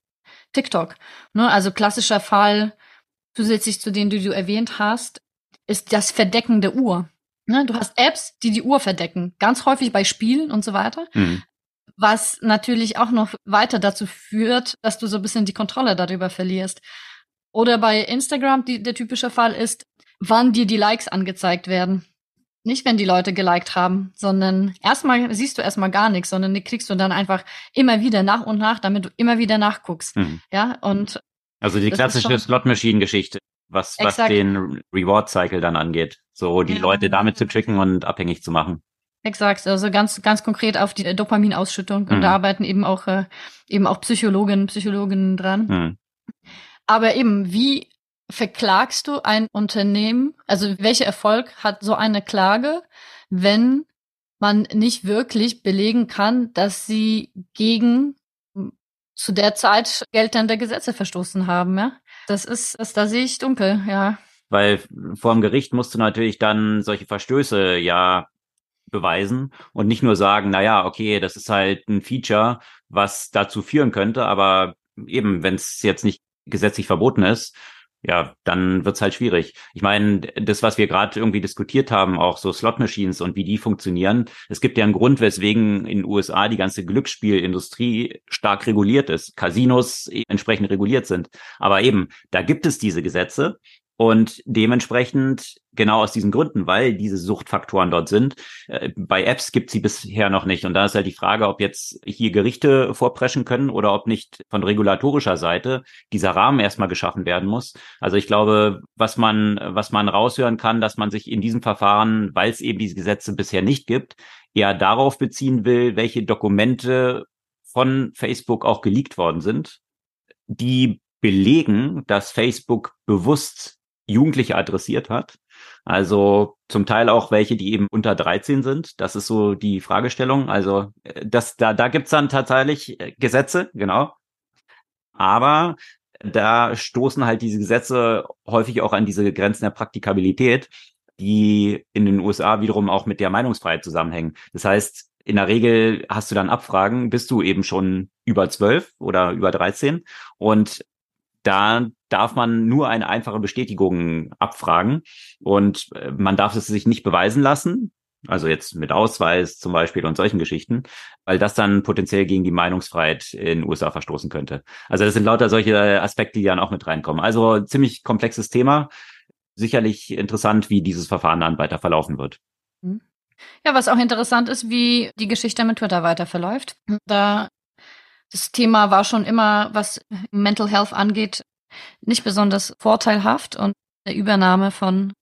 TikTok. Ne? Also klassischer Fall, zusätzlich zu denen, die du erwähnt hast, ist das Verdecken der Uhr. Ne? Du hast Apps, die die Uhr verdecken, ganz häufig bei Spielen und so weiter. Mhm. Was natürlich auch noch weiter dazu führt, dass du so ein bisschen die Kontrolle darüber verlierst. Oder bei Instagram, die, der typische Fall ist, wann dir die Likes angezeigt werden. Nicht, wenn die Leute geliked haben, sondern erstmal siehst du erstmal gar nichts, sondern die kriegst du dann einfach immer wieder nach und nach, damit du immer wieder nachguckst. Mhm. Ja, und also die klassische Slot-Machine-Geschichte, was, was den Reward-Cycle dann angeht. So die ja. Leute damit zu tricken und abhängig zu machen. Exakt, also ganz ganz konkret auf die Dopaminausschüttung mhm. und da arbeiten eben auch äh, eben auch Psychologen, Psychologen dran. Mhm. Aber eben, wie verklagst du ein Unternehmen? Also welcher Erfolg hat so eine Klage, wenn man nicht wirklich belegen kann, dass sie gegen zu der Zeit geltende Gesetze verstoßen haben, ja. Das ist, das, da sehe ich dunkel, ja. Weil vor dem Gericht musst du natürlich dann solche Verstöße ja beweisen und nicht nur sagen, na ja, okay, das ist halt ein Feature, was dazu führen könnte, aber eben, wenn es jetzt nicht gesetzlich verboten ist, ja, dann wird's halt schwierig. Ich meine, das, was wir gerade irgendwie diskutiert haben, auch so Slot-Machines und wie die funktionieren, es gibt ja einen Grund, weswegen in den USA die ganze Glücksspielindustrie stark reguliert ist, Casinos entsprechend reguliert sind. Aber eben, da gibt es diese Gesetze Und dementsprechend, genau aus diesen Gründen, weil diese Suchtfaktoren dort sind, äh, bei Apps gibt sie bisher noch nicht. Und da ist halt die Frage, ob jetzt hier Gerichte vorpreschen können oder ob nicht von regulatorischer Seite dieser Rahmen erstmal geschaffen werden muss. Also ich glaube, was man, was man raushören kann, dass man sich in diesem Verfahren, weil es eben diese Gesetze bisher nicht gibt, eher darauf beziehen will, welche Dokumente von Facebook auch geleakt worden sind, die belegen, dass Facebook bewusst Jugendliche adressiert hat. Also zum Teil auch welche, die eben unter 13 sind. Das ist so die Fragestellung. Also äh, das, da, da gibt's dann tatsächlich äh, Gesetze, genau. Aber da stoßen halt diese Gesetze häufig auch an diese Grenzen der Praktikabilität, die in den USA wiederum auch mit der Meinungsfreiheit zusammenhängen. Das heißt, in der Regel hast du dann Abfragen, bist du eben schon über zwölf oder über 13 und da darf man nur eine einfache Bestätigung abfragen und äh, man darf es sich nicht beweisen lassen. Also jetzt mit Ausweis zum Beispiel und solchen Geschichten, weil das dann potenziell gegen die Meinungsfreiheit in den USA verstoßen könnte. Also das sind lauter solche Aspekte, die dann auch mit reinkommen. Also ziemlich komplexes Thema. Sicherlich interessant, wie dieses Verfahren dann weiter verlaufen wird. Mhm. Ja, was auch interessant ist, wie die Geschichte mit Twitter weiter verläuft. Da das Thema war schon immer, was Mental Health angeht, nicht besonders vorteilhaft und der Übernahme von,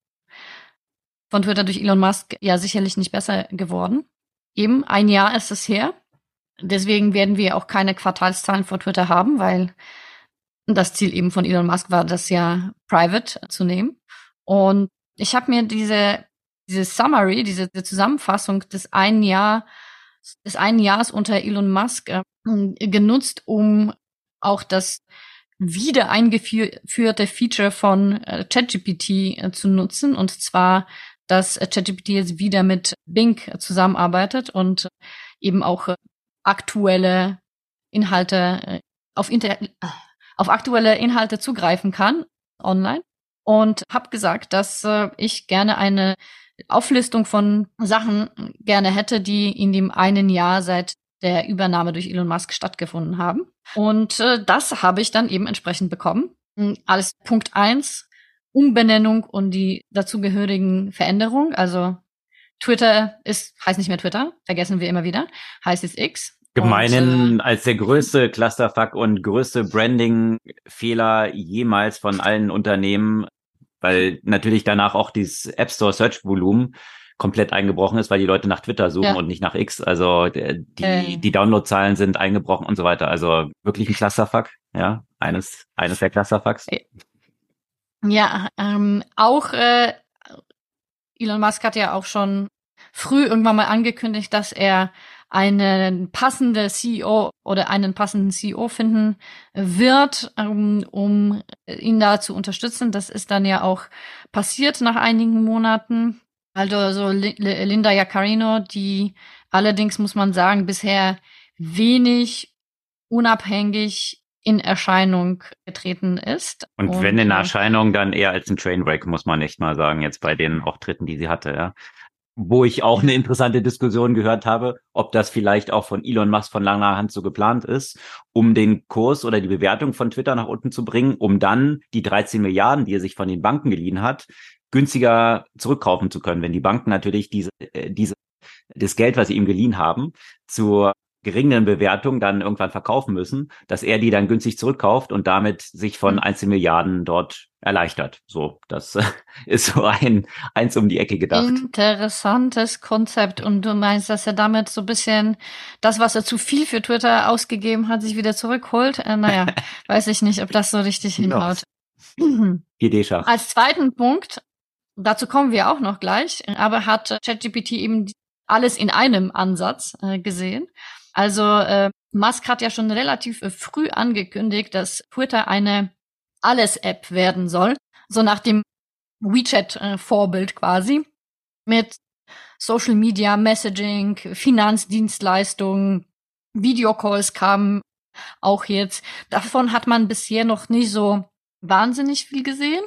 von Twitter durch Elon Musk ja sicherlich nicht besser geworden. Eben ein Jahr ist es her. Deswegen werden wir auch keine Quartalszahlen vor Twitter haben, weil das Ziel eben von Elon Musk war, das ja private zu nehmen. Und ich habe mir diese, diese Summary, diese, diese Zusammenfassung des einen Jahr des einen Jahres unter Elon Musk äh, genutzt, um auch das wieder eingeführte Feature von äh, ChatGPT äh, zu nutzen. Und zwar, dass äh, ChatGPT jetzt wieder mit Bing zusammenarbeitet und eben auch aktuelle Inhalte auf, Inter auf aktuelle Inhalte zugreifen kann online. Und habe gesagt, dass ich gerne eine Auflistung von Sachen gerne hätte, die in dem einen Jahr seit der Übernahme durch Elon Musk stattgefunden haben. Und äh, das habe ich dann eben entsprechend bekommen. Hm, alles Punkt eins Umbenennung und die dazugehörigen Veränderungen. Also Twitter ist, heißt nicht mehr Twitter, vergessen wir immer wieder, heißt jetzt X. Gemeinen und, äh, als der größte Clusterfuck und größte Branding-Fehler jemals von allen Unternehmen weil natürlich danach auch dieses App Store Search Volumen komplett eingebrochen ist, weil die Leute nach Twitter suchen ja. und nicht nach X. Also äh, die, äh. die Downloadzahlen sind eingebrochen und so weiter. Also wirklich ein Clusterfuck, ja, eines, eines der Clusterfucks. Ja, ähm, auch äh, Elon Musk hat ja auch schon früh irgendwann mal angekündigt, dass er einen passende CEO oder einen passenden CEO finden wird, um, um ihn da zu unterstützen. Das ist dann ja auch passiert nach einigen Monaten. Also so Linda Jaccarino, die allerdings muss man sagen, bisher wenig unabhängig in Erscheinung getreten ist. Und, und wenn in äh, Erscheinung, dann eher als ein Trainwreck, muss man echt mal sagen, jetzt bei den Auftritten, die sie hatte, ja wo ich auch eine interessante Diskussion gehört habe, ob das vielleicht auch von Elon Musk von langer Hand so geplant ist, um den Kurs oder die Bewertung von Twitter nach unten zu bringen, um dann die 13 Milliarden, die er sich von den Banken geliehen hat, günstiger zurückkaufen zu können, wenn die Banken natürlich diese, äh, diese das Geld, was sie ihm geliehen haben, zur geringeren Bewertung dann irgendwann verkaufen müssen, dass er die dann günstig zurückkauft und damit sich von hm. einzelnen Milliarden dort erleichtert. So, das ist so ein eins um die Ecke gedacht. Interessantes Konzept. Und du meinst, dass er damit so ein bisschen das, was er zu viel für Twitter ausgegeben hat, sich wieder zurückholt? Äh, naja, weiß ich nicht, ob das so richtig hinhaut. Idee-Schach. Als zweiten Punkt, dazu kommen wir auch noch gleich, aber hat ChatGPT eben alles in einem Ansatz äh, gesehen. Also äh, Musk hat ja schon relativ äh, früh angekündigt, dass Twitter eine Alles-App werden soll, so nach dem WeChat-Vorbild äh, quasi, mit Social Media, Messaging, Finanzdienstleistungen, Videocalls kamen auch jetzt. Davon hat man bisher noch nicht so wahnsinnig viel gesehen,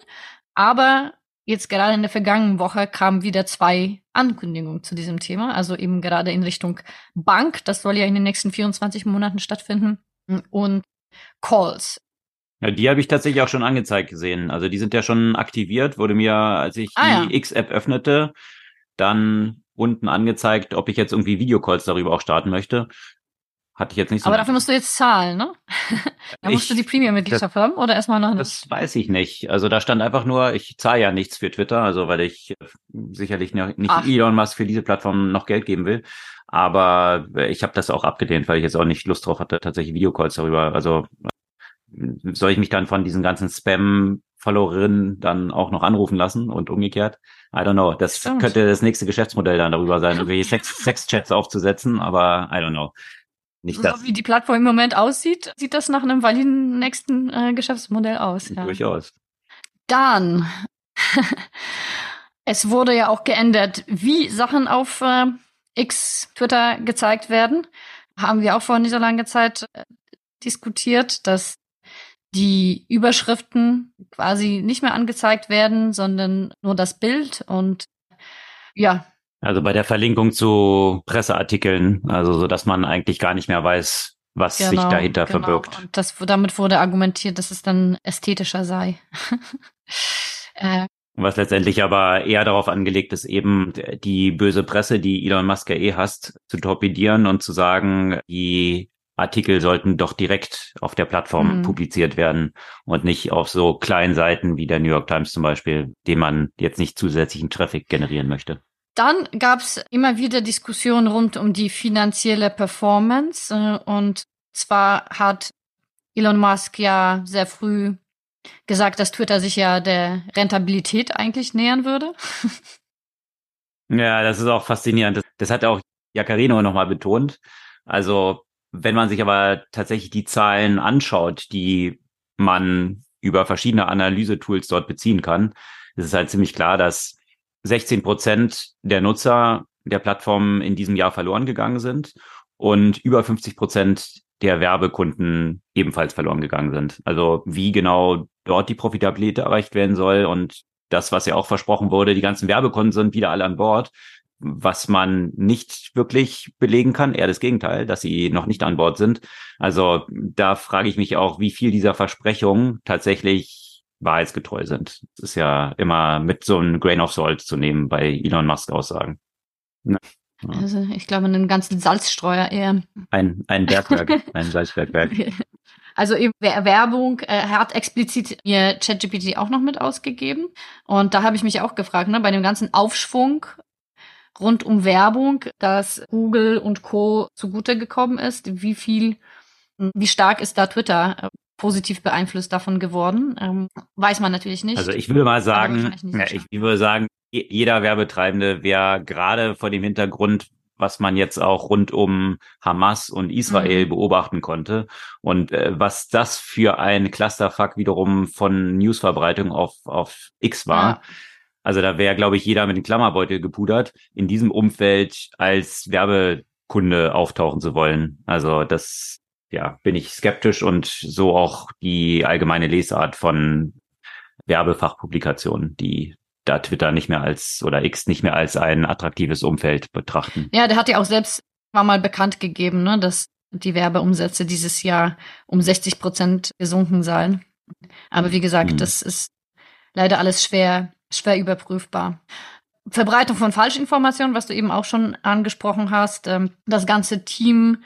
aber jetzt gerade in der vergangenen Woche kamen wieder zwei Ankündigungen zu diesem Thema, also eben gerade in Richtung Bank, das soll ja in den nächsten 24 Monaten stattfinden, und Calls. Ja, die habe ich tatsächlich auch schon angezeigt gesehen. Also die sind ja schon aktiviert, wurde mir, als ich Ah, die X-App öffnete, dann unten angezeigt, ob ich jetzt irgendwie Videocalls darüber auch starten möchte. Hatte ich jetzt nicht so. Aber dafür musst du jetzt zahlen, ne? da musst Ich- du die Premium-Mitgliedschaft haben oder erstmal noch nicht? Das weiß ich nicht. Also da stand einfach nur, ich zahle ja nichts für Twitter, also weil ich äh, sicherlich nicht Ach. Elon Musk für diese Plattform noch Geld geben will. Aber äh, ich habe das auch abgelehnt, weil ich jetzt auch nicht Lust drauf hatte, tatsächlich Videocalls darüber. Also äh, soll ich mich dann von diesen ganzen Spam-Followerinnen dann auch noch anrufen lassen und umgekehrt? I don't know. Das Stimmt. könnte das nächste Geschäftsmodell dann darüber sein, irgendwelche Sex- Sex-Chats aufzusetzen, aber I don't know. Nicht das. So wie die Plattform im Moment aussieht, sieht das nach einem validen nächsten äh, Geschäftsmodell aus. Ja. Durchaus. Dann, es wurde ja auch geändert, wie Sachen auf äh, X Twitter gezeigt werden. Haben wir auch vor nicht so langer Zeit äh, diskutiert, dass die Überschriften quasi nicht mehr angezeigt werden, sondern nur das Bild und ja, Also bei der Verlinkung zu Presseartikeln, also so, dass man eigentlich gar nicht mehr weiß, was sich dahinter genau. verbirgt. Und das, damit wurde argumentiert, dass es dann ästhetischer sei. äh, Was letztendlich aber eher darauf angelegt ist, eben die böse Presse, die Elon Musk ja eh hasst, zu torpedieren und zu sagen, die Artikel sollten doch direkt auf der Plattform Mhm. publiziert werden und nicht auf so kleinen Seiten wie der New York Times zum Beispiel, dem man jetzt nicht zusätzlichen Traffic generieren möchte. Dann gab es immer wieder Diskussionen rund um die finanzielle Performance. äh, Und zwar hat Elon Musk ja sehr früh gesagt, dass Twitter sich ja der Rentabilität eigentlich nähern würde. Ja, das ist auch faszinierend. Das, das hat auch Jacarino nochmal betont. Also, wenn man sich aber tatsächlich die Zahlen anschaut, die man über verschiedene Analysetools dort beziehen kann, ist es halt ziemlich klar, dass 16 Prozent der Nutzer der Plattform in diesem Jahr verloren gegangen sind und über 50 Prozent der Werbekunden ebenfalls verloren gegangen sind. Also wie genau dort die Profitabilität erreicht werden soll und das, was ja auch versprochen wurde, die ganzen Werbekunden sind wieder alle an Bord, was man nicht wirklich belegen kann, eher das Gegenteil, dass sie noch nicht an Bord sind. Also da frage ich mich auch, wie viel dieser Versprechungen tatsächlich wahrheitsgetreu sind. Das ist ja immer mit so einem Grain of Salt zu nehmen bei Elon Musk Aussagen. Ja. Also ich glaube, einen ganzen Salzstreuer eher. Ein, ein Bergwerk, ein Salzbergwerk. Also Werbung äh, hat explizit mir ChatGPT auch noch mit ausgegeben. Und da habe ich mich auch gefragt, ne, bei dem ganzen Aufschwung rund um Werbung, dass Google und Co. zugute gekommen ist, wie viel, wie stark ist da Twitter positiv beeinflusst davon geworden? Ähm, weiß man natürlich nicht. Also ich würde mal sagen, so ja, ich würde sagen, je- jeder Werbetreibende wäre gerade vor dem Hintergrund, was man jetzt auch rund um Hamas und Israel Mhm. beobachten konnte und äh, was das für ein Clusterfuck wiederum von Newsverbreitung auf, auf X war. Ja. Also da wäre, glaube ich, jeder mit dem Klammerbeutel gepudert, in diesem Umfeld als Werbekunde auftauchen zu wollen. Also das, ja, bin ich skeptisch und so auch die allgemeine Lesart von Werbefachpublikationen, die da Twitter nicht mehr als oder X nicht mehr als ein attraktives Umfeld betrachten. Ja, der hat ja auch selbst war mal bekannt gegeben, ne, dass die Werbeumsätze dieses Jahr um 60 Prozent gesunken seien. Aber wie gesagt, Mhm. das ist leider alles schwer, schwer überprüfbar. Verbreitung von Falschinformationen, was du eben auch schon angesprochen hast. Ähm, das ganze Team,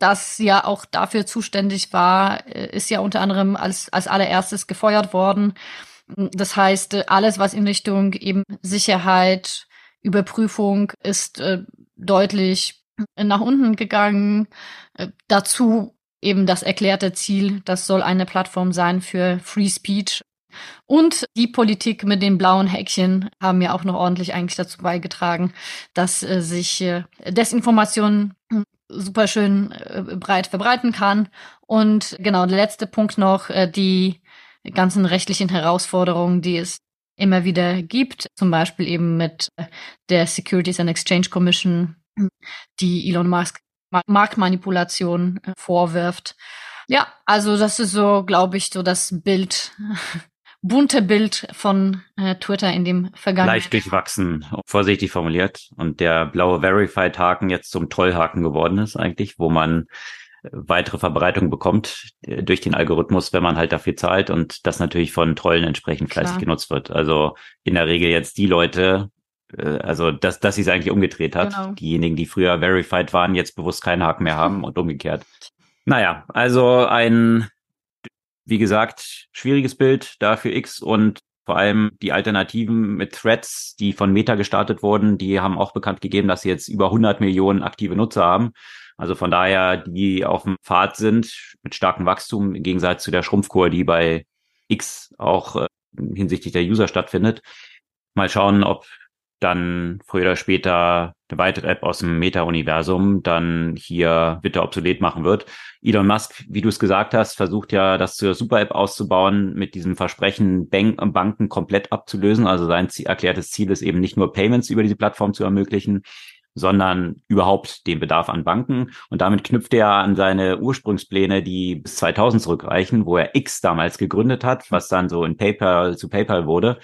das ja auch dafür zuständig war, äh, ist ja unter anderem als, als allererstes gefeuert worden. Das heißt, äh, alles, was in Richtung eben Sicherheit, Überprüfung ist äh, deutlich nach unten gegangen. Dazu eben das erklärte Ziel, das soll eine Plattform sein für Free Speech. Und die Politik mit den blauen Häkchen haben ja auch noch ordentlich eigentlich dazu beigetragen, dass sich Desinformation super schön äh, breit verbreiten kann. Und genau, der letzte Punkt noch, äh, die ganzen rechtlichen Herausforderungen, die es immer wieder gibt, zum Beispiel eben mit äh, der Securities and Exchange Commission, die Elon Musk Ma- Marktmanipulation äh, vorwirft. Ja, also das ist so, glaube ich, so das Bild, bunte Bild von äh, Twitter in dem vergangenen Leicht durchwachsen, vorsichtig formuliert. Und der blaue Verified-Haken jetzt zum Trollhaken geworden ist eigentlich, wo man weitere Verbreitung bekommt äh, durch den Algorithmus, wenn man halt dafür zahlt und das natürlich von Trollen entsprechend fleißig Klar. genutzt wird. Also in der Regel jetzt die Leute, äh, also dass, dass sie es eigentlich umgedreht hat. Genau. Diejenigen, die früher verified waren, jetzt bewusst keinen Haken mehr haben und umgekehrt. Naja, also ein, wie gesagt, schwieriges Bild da für X und vor allem die Alternativen mit Threads, die von Meta gestartet wurden, die haben auch bekannt gegeben, dass sie jetzt über 100 Millionen aktive Nutzer haben. Also von daher, die auf dem Pfad sind mit starkem Wachstum im Gegensatz zu der Schrumpfkur, die bei X auch äh, hinsichtlich der User stattfindet. Mal schauen, ob dann früher oder später eine weitere App aus dem Meta-Universum dann hier bitte obsolet machen wird. Elon Musk, wie du es gesagt hast, versucht ja, das zur Super-App auszubauen, mit diesem Versprechen, Banken komplett abzulösen. Also sein erklärtes Ziel ist eben nicht nur Payments über diese Plattform zu ermöglichen, sondern überhaupt den Bedarf an Banken. Und damit knüpft er an seine Ursprungspläne, die bis 2000 zurückreichen, wo er X damals gegründet hat, was dann so in PayPal zu PayPal wurde.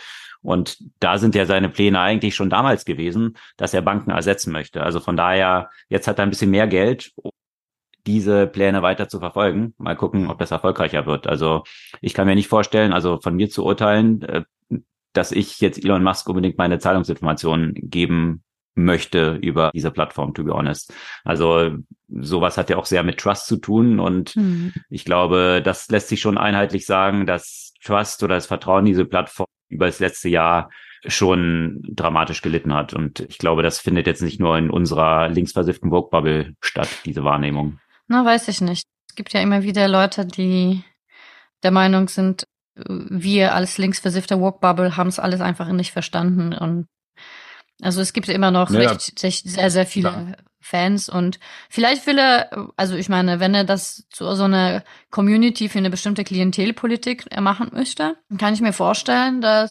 Und da sind ja seine Pläne eigentlich schon damals gewesen, dass er Banken ersetzen möchte. Also von daher, jetzt hat er ein bisschen mehr Geld, um diese Pläne weiter zu verfolgen. Mal gucken, ob das erfolgreicher wird. Also ich kann mir nicht vorstellen, also von mir zu urteilen, äh, dass ich jetzt Elon Musk unbedingt meine Zahlungsinformationen geben möchte über diese Plattform, to be honest. Also sowas hat ja auch sehr mit Trust zu tun und mhm. ich glaube, das lässt sich schon einheitlich sagen, dass Trust oder das Vertrauen in diese Plattform über das letzte Jahr schon dramatisch gelitten hat. Und ich glaube, das findet jetzt nicht nur in unserer linksversifften Vogue-Bubble statt, diese Wahrnehmung. Na, weiß ich nicht. Es gibt ja immer wieder Leute, die der Meinung sind, wir als linksversiffte Woke-Bubble haben es alles einfach nicht verstanden. Und also es gibt immer noch ja, recht, sehr, sehr viele klar. Fans und vielleicht will er, also ich meine, wenn er das zu so einer Community für eine bestimmte Klientelpolitik machen möchte, kann ich mir vorstellen, dass,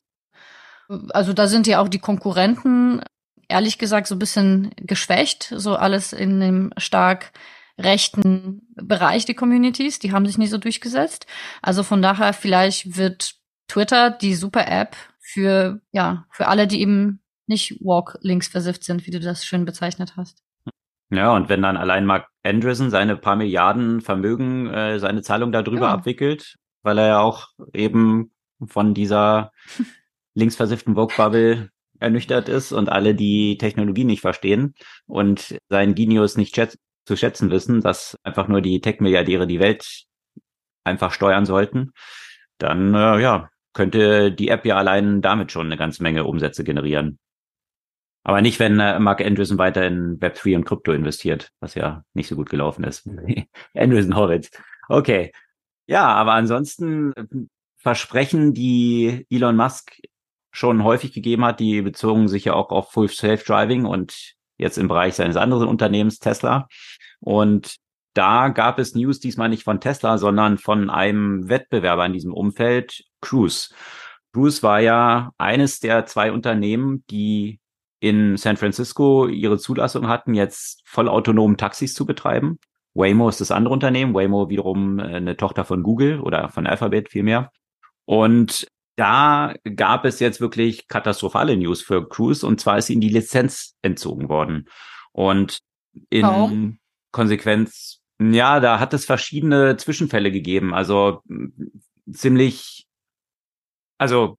also da sind ja auch die Konkurrenten, ehrlich gesagt, so ein bisschen geschwächt, so alles in dem stark rechten Bereich, die Communities, die haben sich nicht so durchgesetzt. Also von daher, vielleicht wird Twitter die super App für, ja, für alle, die eben nicht walk links versifft sind, wie du das schön bezeichnet hast. Ja, und wenn dann allein Mark Andreessen seine paar Milliarden Vermögen, äh, seine Zahlung darüber ja. abwickelt, weil er ja auch eben von dieser linksversifften Vogue-Bubble ernüchtert ist und alle die Technologie nicht verstehen und sein Genius nicht schätz zu schätzen wissen, dass einfach nur die Tech-Milliardäre die Welt einfach steuern sollten, dann äh, ja, könnte die App ja allein damit schon eine ganze Menge Umsätze generieren. Aber nicht, wenn äh, Mark Andreessen weiter in Web3 und Krypto investiert, was ja nicht so gut gelaufen ist. Andreessen Horowitz. Okay. Ja, aber ansonsten äh, Versprechen, die Elon Musk schon häufig gegeben hat, die bezogen sich ja auch auf Full Self-Driving und jetzt im Bereich seines anderen Unternehmens Tesla. Und da gab es News diesmal nicht von Tesla, sondern von einem Wettbewerber in diesem Umfeld, Cruise. Cruise war ja eines der zwei Unternehmen, die in San Francisco ihre Zulassung hatten, jetzt vollautonom Taxis zu betreiben. Waymo ist das andere Unternehmen, Waymo wiederum äh, eine Tochter von Google oder von Alphabet vielmehr. Und da gab es jetzt wirklich katastrophale News für Cruise und zwar ist ihnen die Lizenz entzogen worden. Und in Warum? Konsequenz, ja, da hat es verschiedene Zwischenfälle gegeben. Also ziemlich, also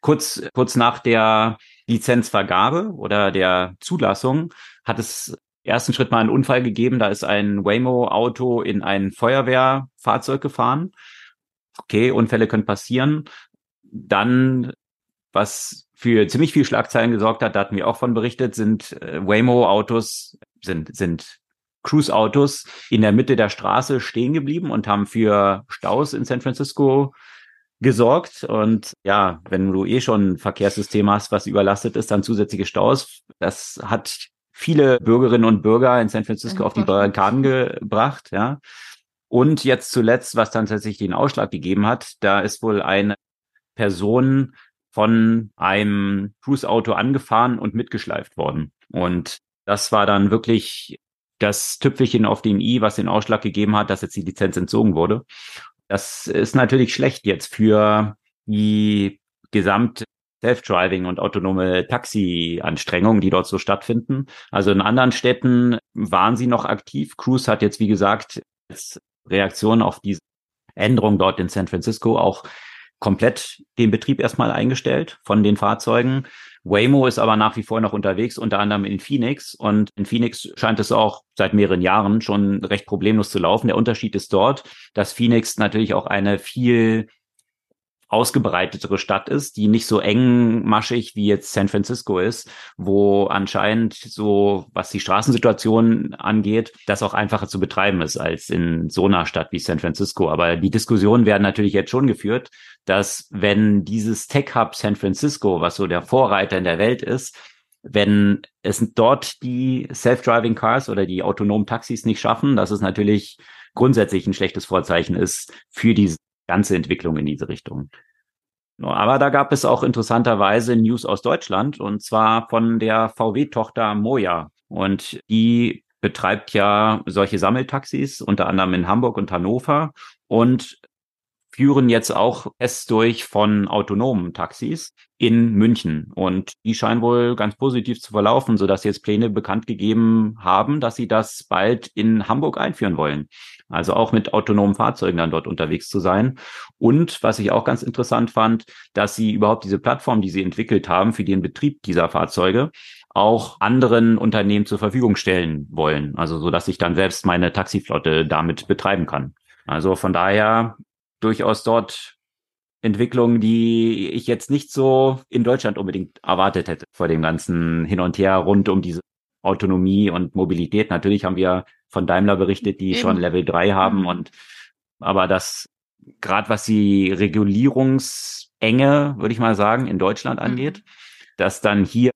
kurz, kurz nach der Lizenzvergabe oder der Zulassung hat es ersten Schritt mal einen Unfall gegeben. Da ist ein Waymo-Auto in ein Feuerwehrfahrzeug gefahren. Okay, Unfälle können passieren. Dann, was für ziemlich viel Schlagzeilen gesorgt hat, da hatten wir auch von berichtet, sind äh, Waymo-Autos, sind, sind Cruise-Autos in der Mitte der Straße stehen geblieben und haben für Staus in San Francisco gesorgt. Und ja, wenn du eh schon ein Verkehrssystem hast, was überlastet ist, dann zusätzliche Staus. Das hat viele Bürgerinnen und Bürger in San Francisco auf die Barrikaden gebracht, ja. Und jetzt zuletzt, was dann tatsächlich den Ausschlag gegeben hat, da ist wohl eine Person von einem Cruise-Auto angefahren und mitgeschleift worden. Und das war dann wirklich das Tüpfelchen auf den i, was den Ausschlag gegeben hat, dass jetzt die Lizenz entzogen wurde. Das ist natürlich schlecht jetzt für die gesamte Self-Driving und autonome Taxi-Anstrengungen, die dort so stattfinden. Also in anderen Städten waren sie noch aktiv. Cruise hat jetzt, wie gesagt, als Reaktion auf diese Änderung dort in San Francisco auch komplett den Betrieb erstmal eingestellt von den Fahrzeugen. Waymo ist aber nach wie vor noch unterwegs, unter anderem in Phoenix. Und in Phoenix scheint es auch seit mehreren Jahren schon recht problemlos zu laufen. Der Unterschied ist dort, dass Phoenix natürlich auch eine viel ausgebreitetere Stadt ist, die nicht so engmaschig wie jetzt San Francisco ist, wo anscheinend so, was die Straßensituation angeht, das auch einfacher zu betreiben ist als in so einer Stadt wie San Francisco. Aber die Diskussionen werden natürlich jetzt schon geführt, dass wenn dieses Tech Hub San Francisco, was so der Vorreiter in der Welt ist, wenn es dort die Self-Driving Cars oder die autonomen Taxis nicht schaffen, dass es natürlich grundsätzlich ein schlechtes Vorzeichen ist für diese ganze Entwicklung in diese Richtung. Aber da gab es auch interessanterweise News aus Deutschland und zwar von der VW-Tochter Moja. Und die betreibt ja solche Sammeltaxis, unter anderem in Hamburg und Hannover und führen jetzt auch Tests durch von autonomen Taxis in München. Und die scheinen wohl ganz positiv zu verlaufen, sodass sie jetzt Pläne bekannt gegeben haben, dass sie das bald in Hamburg einführen wollen. Also auch mit autonomen Fahrzeugen dann dort unterwegs zu sein. Und was ich auch ganz interessant fand, dass sie überhaupt diese Plattform, die sie entwickelt haben für den Betrieb dieser Fahrzeuge, auch anderen Unternehmen zur Verfügung stellen wollen. Also so, dass ich dann selbst meine Taxiflotte damit betreiben kann. Also von daher durchaus dort Entwicklungen, die ich jetzt nicht so in Deutschland unbedingt erwartet hätte vor dem ganzen Hin und Her rund um diese Autonomie und Mobilität. Natürlich haben wir von Daimler berichtet, die Eben. schon Level 3 haben mhm. und aber das gerade was die Regulierungsenge, würde ich mal sagen, in Deutschland mhm. angeht, dass dann hier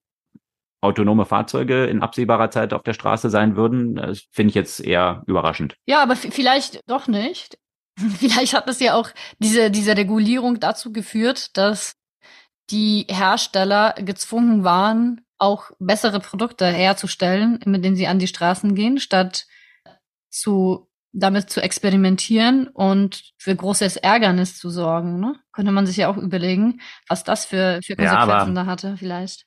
autonome Fahrzeuge in absehbarer Zeit auf der Straße sein würden, das finde ich jetzt eher überraschend. Ja, aber vielleicht doch nicht. Vielleicht hat es ja auch diese, diese Regulierung dazu geführt, dass die Hersteller gezwungen waren, auch bessere Produkte herzustellen, mit denen sie an die Straßen gehen, statt zu damit zu experimentieren und für großes Ärgernis zu sorgen. Ne? Könnte man sich ja auch überlegen, was das für, für Konsequenzen ja, da hatte, vielleicht.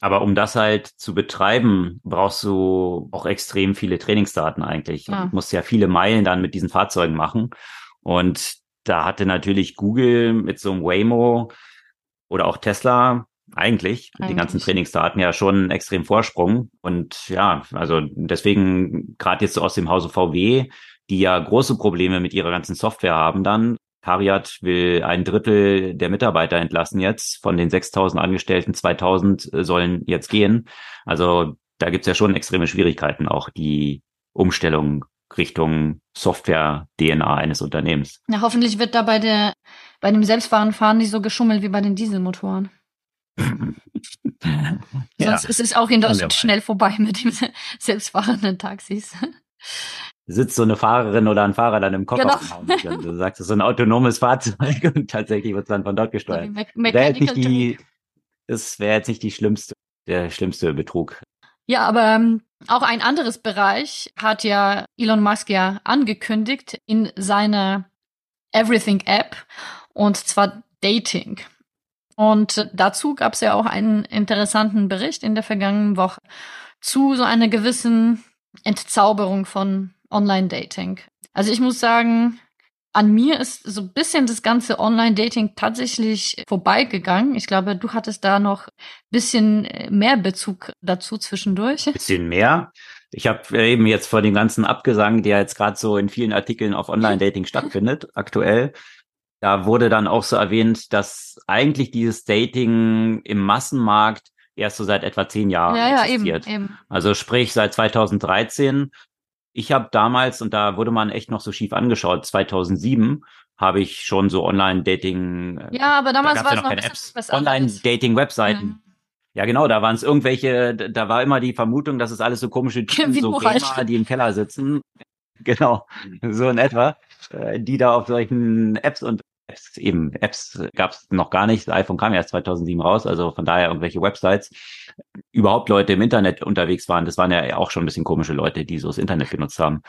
Aber um das halt zu betreiben, brauchst du auch extrem viele Trainingsdaten eigentlich. Ja. Du musst ja viele Meilen dann mit diesen Fahrzeugen machen. Und da hatte natürlich Google mit so einem Waymo oder auch Tesla eigentlich, eigentlich. die ganzen Trainingsdaten ja schon extrem Vorsprung. Und ja, also deswegen gerade jetzt aus dem Hause VW, die ja große Probleme mit ihrer ganzen Software haben dann. Cariat will ein Drittel der Mitarbeiter entlassen jetzt. Von den 6000 Angestellten 2000 sollen jetzt gehen. Also da gibt's ja schon extreme Schwierigkeiten, auch die Umstellung Richtung Software-DNA eines Unternehmens. Na, hoffentlich wird da bei der, bei dem selbstfahrenden Fahren nicht so geschummelt wie bei den Dieselmotoren. Ja, Sonst ist es auch in Deutschland schnell vorbei mit dem selbstfahrenden Taxis. Sitzt so eine Fahrerin oder ein Fahrer dann im Kofferraum. Genau. Du sagst, es ist ein autonomes Fahrzeug und tatsächlich wird es dann von dort gesteuert. Wäre jetzt nicht die, das wäre jetzt nicht die schlimmste, der schlimmste Betrug. Ja, aber ähm, auch ein anderes Bereich hat ja Elon Musk ja angekündigt in seiner Everything App und zwar Dating. Und dazu gab es ja auch einen interessanten Bericht in der vergangenen Woche zu so einer gewissen Entzauberung von Online-Dating. Also ich muss sagen, an mir ist so ein bisschen das ganze Online-Dating tatsächlich vorbeigegangen. Ich glaube, du hattest da noch ein bisschen äh, mehr Bezug dazu zwischendurch. Bisschen mehr. Ich habe eben jetzt vor dem ganzen Abgesang, der jetzt gerade so in vielen Artikeln auf Online-Dating stattfindet, aktuell, da wurde dann auch so erwähnt, dass eigentlich dieses Dating im Massenmarkt erst so seit etwa zehn Jahren ja, existiert. Ja, eben, eben. Also sprich seit 2013 ich habe damals, und da wurde man echt noch so schief angeschaut, 2007 habe ich schon so Online-Dating. Äh, ja, aber damals da war es noch keine Apps. Online-Dating-Webseiten. Mhm. Ja, genau, da waren es irgendwelche, da war immer die Vermutung, dass es alles so komische Typen, so Gamer, die im Keller sitzen. Genau, so in etwa, äh, die da auf solchen Apps und Apps, eben Apps gab es noch gar nicht. Das iPhone kam erst 2007 raus, also von daher irgendwelche Websites. Überhaupt Leute im Internet unterwegs waren, das waren ja auch schon ein bisschen komische Leute, die so das Internet genutzt haben.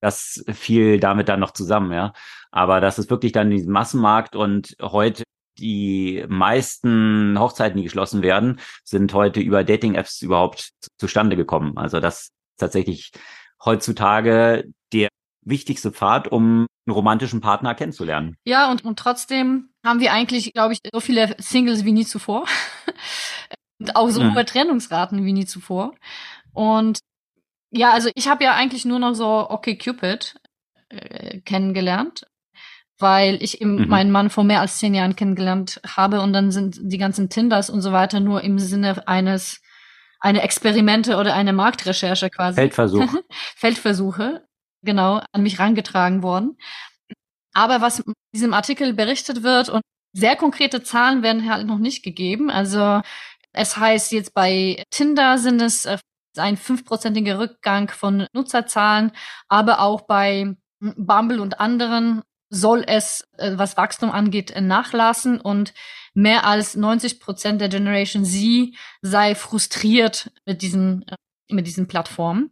Das fiel damit dann noch zusammen, ja. Aber das ist wirklich dann diesen Massenmarkt und heute die meisten Hochzeiten, die geschlossen werden, sind heute über Dating-Apps überhaupt zustande gekommen. Also das tatsächlich heutzutage der wichtigste Pfad, um einen romantischen Partner kennenzulernen. Ja, und, und trotzdem haben wir eigentlich, glaube ich, so viele Singles wie nie zuvor. und auch so mhm. hohe Trennungsraten wie nie zuvor. Und ja, also ich habe ja eigentlich nur noch so Okay Cupid äh, kennengelernt, weil ich eben mhm. meinen Mann vor mehr als zehn Jahren kennengelernt habe und dann sind die ganzen Tinders und so weiter nur im Sinne eines eine Experimente oder eine Marktrecherche quasi. Feldversuch. Feldversuche, genau, an mich rangetragen worden. Aber was in diesem Artikel berichtet wird und sehr konkrete Zahlen werden halt noch nicht gegeben. Also es heißt jetzt bei Tinder sind es äh, ein fünfprozentiger Rückgang von Nutzerzahlen, aber auch bei Bumble und anderen soll es, äh, was Wachstum angeht, äh, nachlassen und mehr als 90 Prozent der Generation Z sei frustriert mit diesen, mit diesen Plattformen.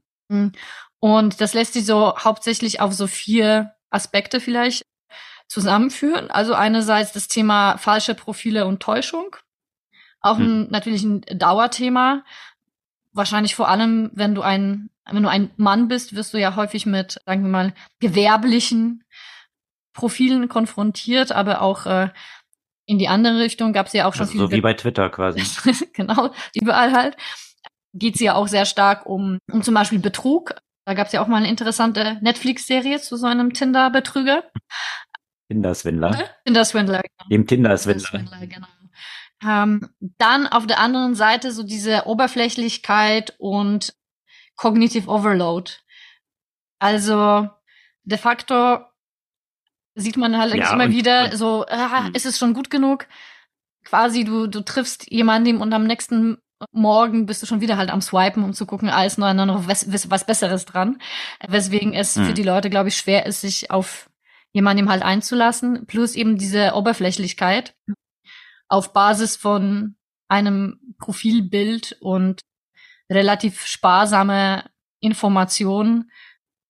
Und das lässt sich so hauptsächlich auf so vier Aspekte vielleicht zusammenführen. Also einerseits das Thema falsche Profile und Täuschung. Auch ein, hm. natürlich ein Dauerthema. Wahrscheinlich vor allem, wenn du ein, wenn du ein Mann bist, wirst du ja häufig mit, sagen wir mal, gewerblichen Profilen konfrontiert, aber auch äh, in die andere Richtung gab es ja auch schon also So wie bei Twitter quasi. genau, überall halt. Geht es ja auch sehr stark um, um zum Beispiel Betrug. Da gab es ja auch mal eine interessante Netflix-Serie zu so einem Tinder-Betrüger. Tinder-Swindler. Tinder-Swindler, genau. Dem Tinder-Swindler. Tinder genau. Ähm, dann auf der anderen Seite so diese Oberflächlichkeit und Cognitive Overload. Also de facto sieht man halt ja, immer und, wieder so, ah, ist es schon gut genug? Quasi, du, du triffst jemanden und am nächsten Morgen bist du schon wieder halt am Swipen, um zu gucken, alles noch, noch was, was Besseres dran. Weswegen es mhm. für die Leute, glaube ich, schwer ist, sich auf jemanden halt einzulassen. Plus eben diese Oberflächlichkeit auf Basis von einem Profilbild und relativ sparsame Informationen,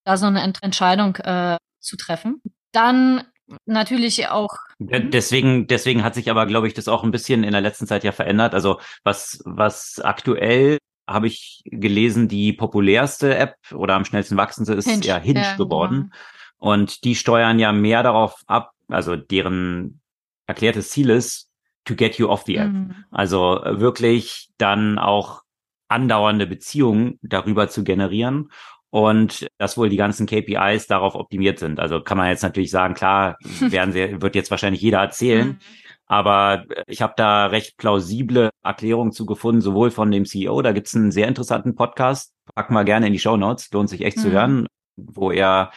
da so eine Entscheidung äh, zu treffen. Dann natürlich auch. Mhm. Deswegen, deswegen hat sich aber, glaube ich, das auch ein bisschen in der letzten Zeit ja verändert. Also was, was aktuell habe ich gelesen, die populärste App oder am schnellsten wachsende ist Hinge. ja Hinge ja, geworden. Genau. Und die steuern ja mehr darauf ab, also deren erklärtes Ziel ist, to get you off the app. Mhm. Also wirklich dann auch andauernde Beziehungen darüber zu generieren und dass wohl die ganzen KPIs darauf optimiert sind. Also kann man jetzt natürlich sagen, klar, werden sie, wird jetzt wahrscheinlich jeder erzählen. Mhm. Aber ich habe da recht plausible Erklärungen zu gefunden, sowohl von dem CEO, da gibt's einen sehr interessanten Podcast, packen wir gerne in die Show Notes, lohnt sich echt mhm. zu hören, wo er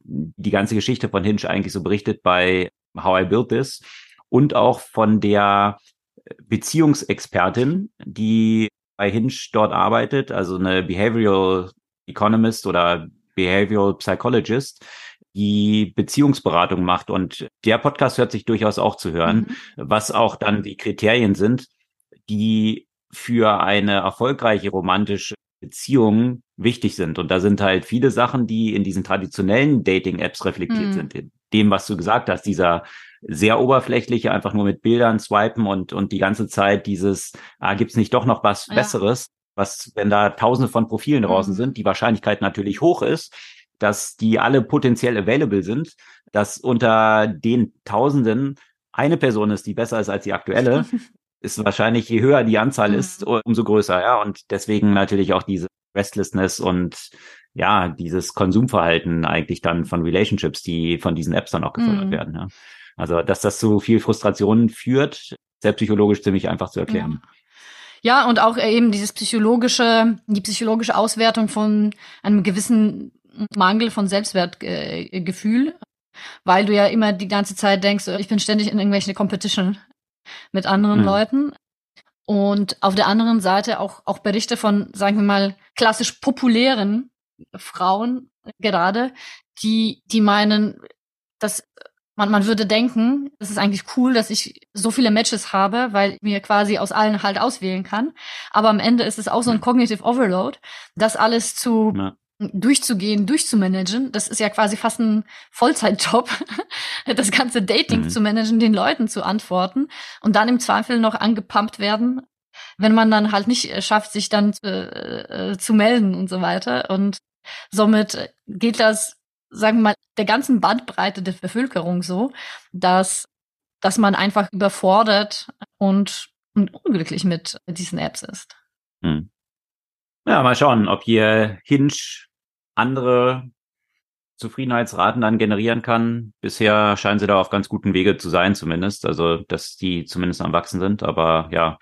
die ganze Geschichte von Hinge eigentlich so berichtet bei How I Built This und auch von der Beziehungsexpertin, die bei Hinge dort arbeitet, also eine Behavioral Economist oder Behavioral Psychologist, die Beziehungsberatung macht. Und der Podcast hört sich durchaus auch zu hören, mhm. was auch dann die Kriterien sind, die für eine erfolgreiche romantische Beziehung wichtig sind. Und da sind halt viele Sachen, die in diesen traditionellen Dating-Apps reflektiert mhm. sind. In dem, was du gesagt hast, dieser sehr oberflächliche, einfach nur mit Bildern swipen und, und die ganze Zeit dieses, ah, gibt's nicht doch noch was ja. Besseres? Was, wenn da tausende von Profilen draußen mhm. sind, die Wahrscheinlichkeit natürlich hoch ist, dass die alle potenziell available sind, dass unter den Tausenden eine Person ist, die besser ist als die aktuelle, ist wahrscheinlich, je höher die Anzahl mhm. ist, umso größer, ja. Und deswegen natürlich auch diese Restlessness und ja, dieses Konsumverhalten eigentlich dann von Relationships, die von diesen Apps dann auch gefördert mhm. werden. Ja. Also, dass das zu viel Frustration führt, sehr psychologisch ziemlich einfach zu erklären. Ja. Ja, und auch eben dieses psychologische, die psychologische Auswertung von einem gewissen Mangel von Selbstwertgefühl, äh, weil du ja immer die ganze Zeit denkst, ich bin ständig in irgendwelche Competition mit anderen mhm. Leuten. Und auf der anderen Seite auch, auch Berichte von, sagen wir mal, klassisch populären Frauen gerade, die, die meinen, dass man, man würde denken, es ist eigentlich cool, dass ich so viele Matches habe, weil ich mir quasi aus allen halt auswählen kann. Aber am Ende ist es auch so ein Cognitive Overload, das alles zu ja. durchzugehen, durchzumanagen. Das ist ja quasi fast ein Vollzeitjob, das ganze Dating mhm. zu managen, den Leuten zu antworten und dann im Zweifel noch angepumpt werden, wenn man dann halt nicht schafft, sich dann äh, äh, zu melden und so weiter. Und somit geht das sagen wir mal, der ganzen Bandbreite der Bevölkerung so, dass, dass man einfach überfordert und, und unglücklich mit diesen Apps ist. Hm. Ja, mal schauen, ob hier Hinge andere Zufriedenheitsraten dann generieren kann. Bisher scheinen sie da auf ganz guten Wege zu sein, zumindest. Also, dass die zumindest am Wachsen sind. Aber ja,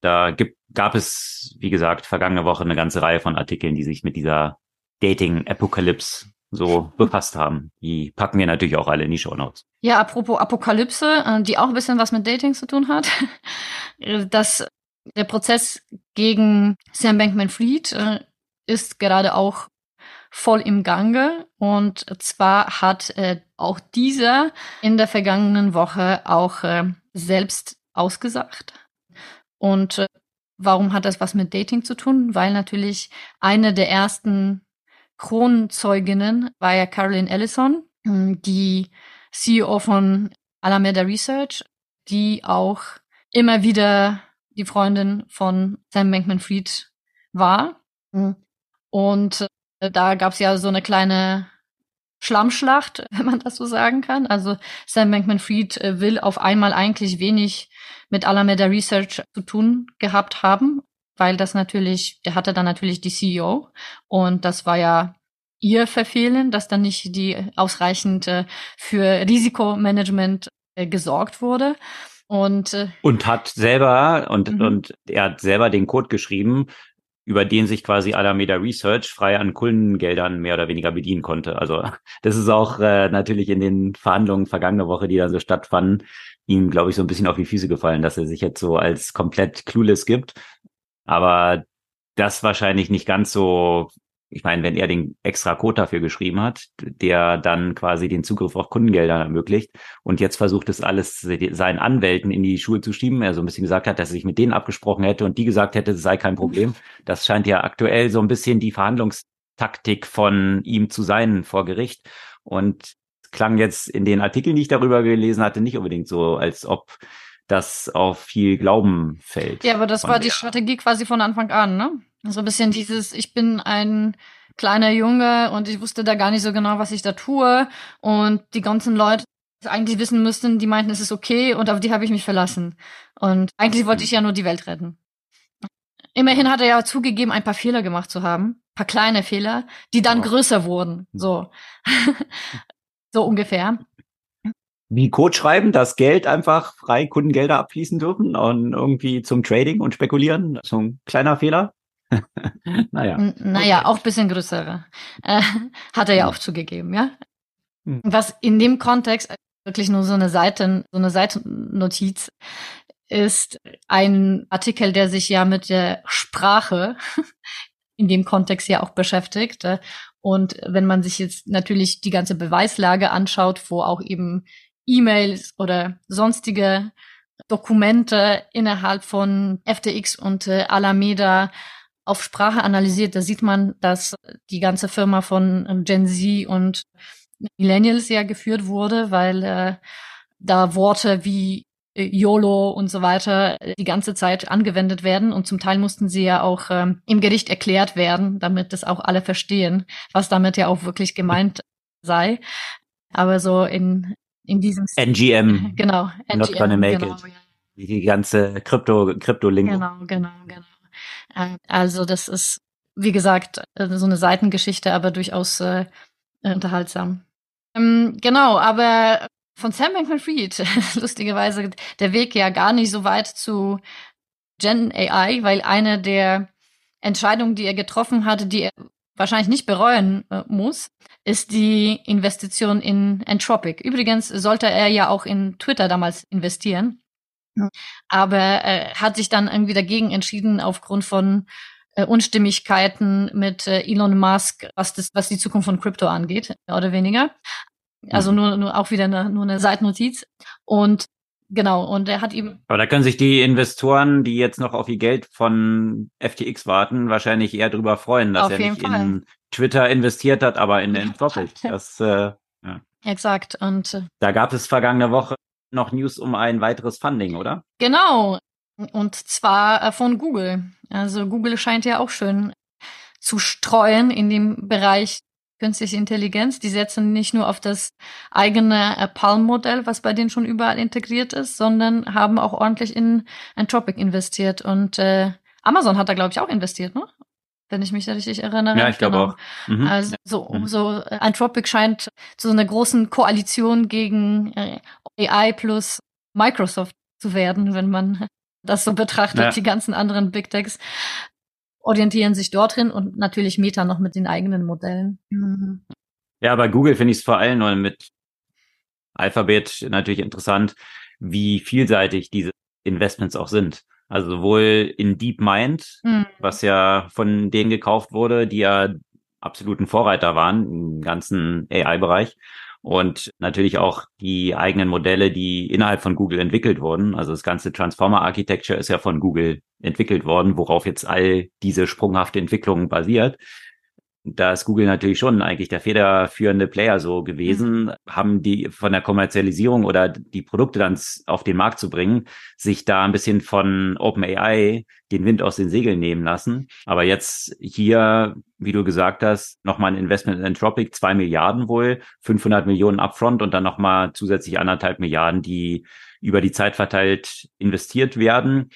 da gibt, gab es, wie gesagt, vergangene Woche eine ganze Reihe von Artikeln, die sich mit dieser Dating-Apokalypse so befasst haben. Die packen wir natürlich auch alle in die Show Notes. Ja, apropos Apokalypse, äh, die auch ein bisschen was mit Dating zu tun hat. Das, der Prozess gegen Sam Bankman-Fried äh, ist gerade auch voll im Gange. Und zwar hat äh, auch dieser in der vergangenen Woche auch selbst ausgesagt. Und warum hat das was mit Dating zu tun? Weil natürlich eine der ersten Kronzeuginnen war ja Caroline Ellison, hm, die CEO von Alameda Research, die auch immer wieder die Freundin von Sam Bankman-Fried war. Hm. Und äh, da gab es ja so eine kleine Schlammschlacht, wenn man das so sagen kann. Also Sam Bankman-Fried äh, will auf einmal eigentlich wenig mit Alameda Research zu tun gehabt haben, weil das natürlich, der hatte dann natürlich die CEO und das war ja ihr Verfehlen, dass dann nicht die ausreichend äh, für Risikomanagement gesorgt wurde. Und, und hat selber, und, mhm. und er hat selber den Code geschrieben, über den sich quasi Alameda Research frei an Kundengeldern mehr oder weniger bedienen konnte. Also das ist auch äh, natürlich in den Verhandlungen vergangene Woche, die da so stattfanden, ihm, glaube ich, so ein bisschen auf die Füße gefallen, dass er sich jetzt so als komplett clueless gibt. Aber das wahrscheinlich nicht ganz so ich meine, wenn er den extra Code dafür geschrieben hat, der dann quasi den Zugriff auf Kundengelder ermöglicht und jetzt versucht es alles seinen Anwälten in die Schuhe zu schieben, er so ein bisschen gesagt hat, dass er sich mit denen abgesprochen hätte und die gesagt hätte, es sei kein Problem. Das scheint ja aktuell so ein bisschen die Verhandlungstaktik von ihm zu sein vor Gericht und klang jetzt in den Artikeln, die ich darüber gelesen hatte, nicht unbedingt so, als ob das auf viel Glauben fällt. Ja, aber das war die Strategie quasi von Anfang an, ne? So ein bisschen dieses, ich bin ein kleiner Junge und ich wusste da gar nicht so genau, was ich da tue. Und die ganzen Leute eigentlich wissen müssten, die meinten, es ist okay und auf die habe ich mich verlassen. Und eigentlich wollte ich ja nur die Welt retten. Immerhin hat er ja zugegeben, ein paar Fehler gemacht zu haben. Ein paar kleine Fehler, die dann oh. größer wurden. So. so ungefähr. Wie Code schreiben, dass Geld einfach frei Kundengelder abfließen dürfen und irgendwie zum Trading und Spekulieren. So ein kleiner Fehler. naja. N naja, okay. auch bisschen größere. Äh, hat er ja auch zugegeben, ja. Hm. Was in dem Kontext wirklich nur so eine Seiten, so eine Seitennotiz ist ein Artikel, der sich ja mit der Sprache in dem Kontext ja auch beschäftigt. Und wenn man sich jetzt natürlich die ganze Beweislage anschaut, wo auch eben E-Mails oder sonstige Dokumente innerhalb von FTX und äh, Alameda auf Sprache analysiert, da sieht man, dass die ganze Firma von ähm, Gen Z und Millennials ja geführt wurde, weil äh, da Worte wie äh, YOLO und so weiter äh, die ganze Zeit angewendet werden und zum Teil mussten sie ja auch ähm, im Gericht erklärt werden, damit das auch alle verstehen, was damit ja auch wirklich gemeint sei. Aber so in in diesem NGM genau NGM, not gonna make genau, it. ja. die ganze Krypto Krypto Lingo genau genau genau. Äh, also das ist, wie gesagt, äh, so eine Seitengeschichte, aber durchaus äh, unterhaltsam. Ähm, genau, aber von Sam Bankman-Fried, lustigerweise, der Weg ja gar nicht so weit zu Gen AI, weil eine der Entscheidungen, die er getroffen hatte, die er wahrscheinlich nicht bereuen äh, muss, ist die Investition in Entropic. Übrigens sollte er ja auch in Twitter damals investieren. Aber er äh, hat sich dann irgendwie dagegen entschieden aufgrund von äh, Unstimmigkeiten mit äh, Elon Musk, was das, was die Zukunft von Krypto angeht, mehr oder weniger. Also mhm. nur, nur auch wieder eine, nur eine Seitennotiz. Und genau, und er hat ihm. Aber da können sich die Investoren, die jetzt noch auf ihr Geld von FTX warten, wahrscheinlich eher drüber freuen, dass er nicht Fall. in Twitter investiert hat, aber in Entropic. Das, äh, ja. Exakt. Und äh, da gab es vergangene Woche noch News um ein weiteres Funding, oder? Genau. Und zwar äh, von Google. Also Google scheint ja auch schön zu streuen in dem Bereich künstliche Intelligenz. Die setzen nicht nur auf das eigene äh, Palm-Modell, was bei denen schon überall integriert ist, sondern haben auch ordentlich in Anthropic investiert. Und äh, Amazon hat da, glaube ich, auch investiert, ne? Wenn ich mich richtig erinnere. Ja, ich glaube genau. auch. Mhm. Also so, mhm. so äh, Anthropic scheint zu so einer großen Koalition gegen äh, AI plus Microsoft zu werden, wenn man das so betrachtet, ja. die ganzen anderen Big Techs orientieren sich dorthin und natürlich Meta noch mit den eigenen Modellen. Mhm. Ja, bei Google finde ich es vor allem und mit Alphabet natürlich interessant, wie vielseitig diese Investments auch sind. Also sowohl in DeepMind, mhm. was ja von denen gekauft wurde, die ja absoluten Vorreiter waren im ganzen AI-Bereich, und natürlich auch die eigenen Modelle, die innerhalb von Google entwickelt wurden. Also das ganze Transformer Architecture ist ja von Google entwickelt worden, worauf jetzt all diese sprunghafte Entwicklung basiert da ist Google natürlich schon eigentlich der federführende Player so gewesen, mhm. haben die von der Kommerzialisierung oder die Produkte dann auf den Markt zu bringen, sich da ein bisschen von OpenAI den Wind aus den Segeln nehmen lassen. Aber jetzt hier, wie du gesagt hast, nochmal ein Investment in Entropic, zwei Milliarden wohl, 500 Millionen upfront und dann nochmal zusätzlich anderthalb Milliarden, die über die Zeit verteilt investiert werden.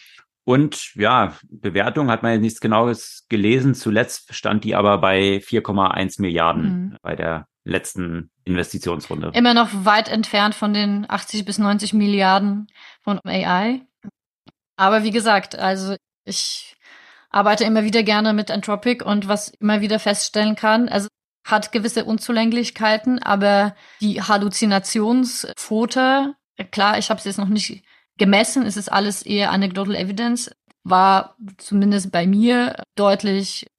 Und ja, Bewertung hat man jetzt nichts Genaues gelesen. Zuletzt stand die aber bei 4,1 Milliarden mhm. bei der letzten Investitionsrunde. Immer noch weit entfernt von den 80 bis 90 Milliarden von AI. Aber wie gesagt, also ich arbeite immer wieder gerne mit Anthropic und was immer wieder feststellen kann, also hat gewisse Unzulänglichkeiten, aber die Halluzinationsquote, klar, ich habe es jetzt noch nicht gemessen ist es alles eher anecdotal evidence, war zumindest bei mir deutlich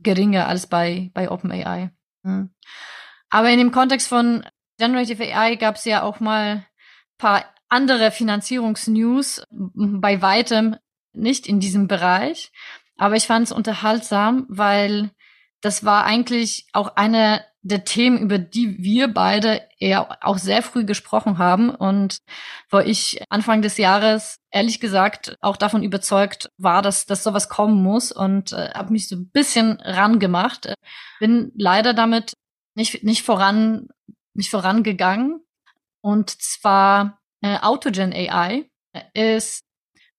geringer als bei, bei OpenAI. Mhm. Aber in dem Kontext von Generative AI gab es ja auch mal paar andere Finanzierungsnews, bei weitem nicht in diesem Bereich. Aber ich fand es unterhaltsam, weil das war eigentlich auch eine der Themen, über die wir beide eher auch sehr früh gesprochen haben und wo ich Anfang des Jahres ehrlich gesagt auch davon überzeugt war, dass, dass sowas kommen muss und äh, habe mich so ein bisschen rangemacht. Bin leider damit nicht, nicht voran, nicht vorangegangen. Und zwar äh, Autogen AI ist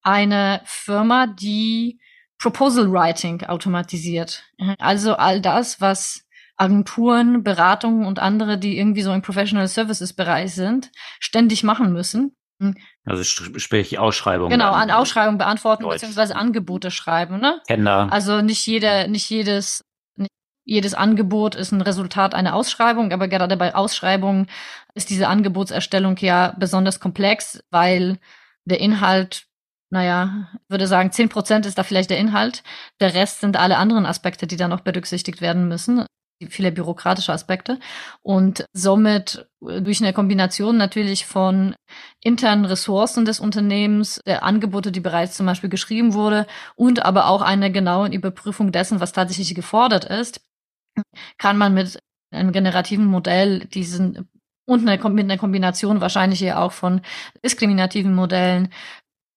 eine Firma, die Proposal Writing automatisiert. Also all das, was Agenturen, Beratungen und andere, die irgendwie so im Professional Services Bereich sind, ständig machen müssen. Hm. Also sprich Ausschreibungen. Genau, an Ausschreibungen beantworten Deutsch. beziehungsweise Angebote schreiben, ne? Tender. Also nicht jeder, nicht jedes, nicht jedes Angebot ist ein Resultat einer Ausschreibung, aber gerade bei Ausschreibungen ist diese Angebotserstellung ja besonders komplex, weil der Inhalt naja, würde sagen, zehn Prozent ist da vielleicht der Inhalt. Der Rest sind alle anderen Aspekte, die da noch berücksichtigt werden müssen viele bürokratische Aspekte. Und somit äh, durch eine Kombination natürlich von internen Ressourcen des Unternehmens, der Angebote, die bereits zum Beispiel geschrieben wurde und aber auch einer genauen Überprüfung dessen, was tatsächlich gefordert ist, kann man mit einem generativen Modell diesen und mit einer Kombination wahrscheinlich ja auch von diskriminativen Modellen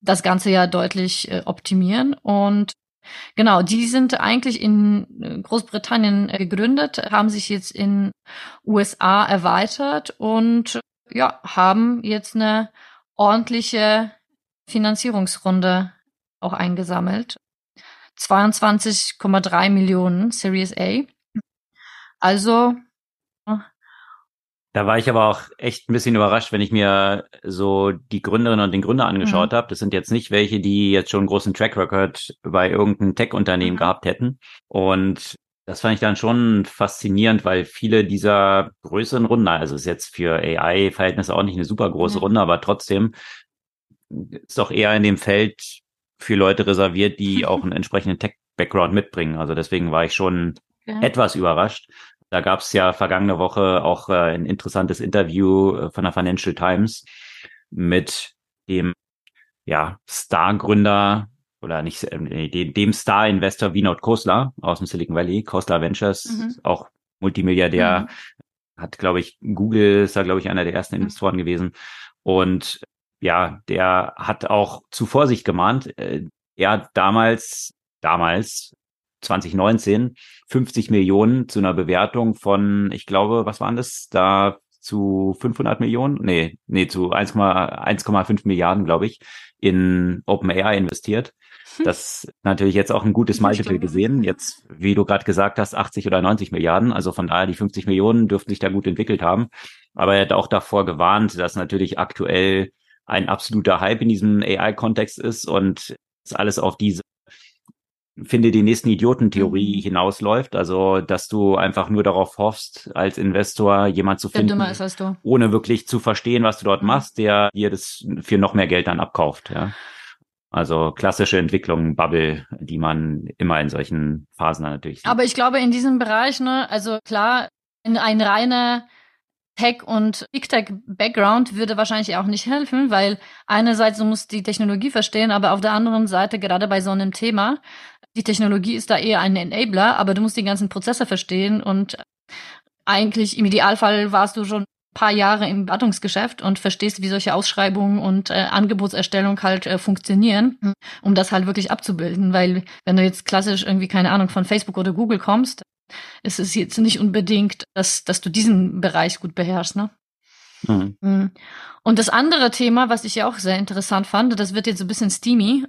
das Ganze ja deutlich äh, optimieren. Und Genau, die sind eigentlich in äh, Großbritannien äh, gegründet, haben sich jetzt in USA erweitert und ja, haben jetzt eine ordentliche Finanzierungsrunde auch eingesammelt. 22,3 Millionen Series A. Also da war ich aber auch echt ein bisschen überrascht, wenn ich mir so die Gründerin und den Gründer angeschaut mhm. habe. Das sind jetzt nicht welche, die jetzt schon einen großen Track Record bei irgendeinem Tech-Unternehmen mhm. gehabt hätten. Und das fand ich dann schon faszinierend, weil viele dieser größeren Runden, also ist jetzt für AI-Verhältnisse auch nicht eine super große mhm. Runde, aber trotzdem ist doch eher in dem Feld für Leute reserviert, die auch einen entsprechenden Tech-Background mitbringen. Also deswegen war ich schon ja. etwas überrascht. Da gab es ja vergangene Woche auch äh, ein interessantes Interview äh, von der Financial Times mit dem ja, Star-Gründer oder nicht äh, dem, dem Star-Investor Vinod Khosla aus dem Silicon Valley, Khosla Ventures, mhm. auch Multimilliardär, mhm. hat, glaube ich, Google ist da, glaube ich, einer der ersten mhm. Investoren gewesen. Und ja, der hat auch zu Vorsicht gemahnt. Äh, er hat damals, damals 2019 50 Millionen zu einer Bewertung von, ich glaube, was waren das? Da zu 500 Millionen? Nee, nee, zu 1,5 Milliarden, glaube ich, in OpenAI investiert. Hm. Das natürlich jetzt auch ein gutes Multiple gesehen. Jetzt, wie du gerade gesagt hast, 80 oder 90 Milliarden. Also von daher die 50 Millionen dürften sich da gut entwickelt haben. Aber er hat auch davor gewarnt, dass natürlich aktuell ein absoluter Hype in diesem AI-Kontext ist und es alles auf diese finde die nächsten Idioten-Theorie mhm. hinausläuft. Also, dass du einfach nur darauf hoffst, als Investor jemand zu finden, ohne wirklich zu verstehen, was du dort mhm. machst, der dir das für noch mehr Geld dann abkauft. Ja. Also klassische Entwicklung, Bubble, die man immer in solchen Phasen natürlich sieht. Aber ich glaube, in diesem Bereich, ne, also klar, in ein reiner Tech- und Big Tech-Background würde wahrscheinlich auch nicht helfen, weil einerseits du musst die Technologie verstehen, aber auf der anderen Seite, gerade bei so einem Thema, die Technologie ist da eher ein Enabler, aber du musst die ganzen Prozesse verstehen und eigentlich im Idealfall warst du schon paar Jahre im Beratungsgeschäft und verstehst, wie solche Ausschreibungen und äh, Angebotserstellung halt äh, funktionieren, um das halt wirklich abzubilden. Weil wenn du jetzt klassisch irgendwie, keine Ahnung, von Facebook oder Google kommst, ist es jetzt nicht unbedingt, dass, dass du diesen Bereich gut beherrschst, ne? Mhm. mhm. Und das andere Thema, was ich ja auch sehr interessant fand, das wird jetzt so ein bisschen steamy,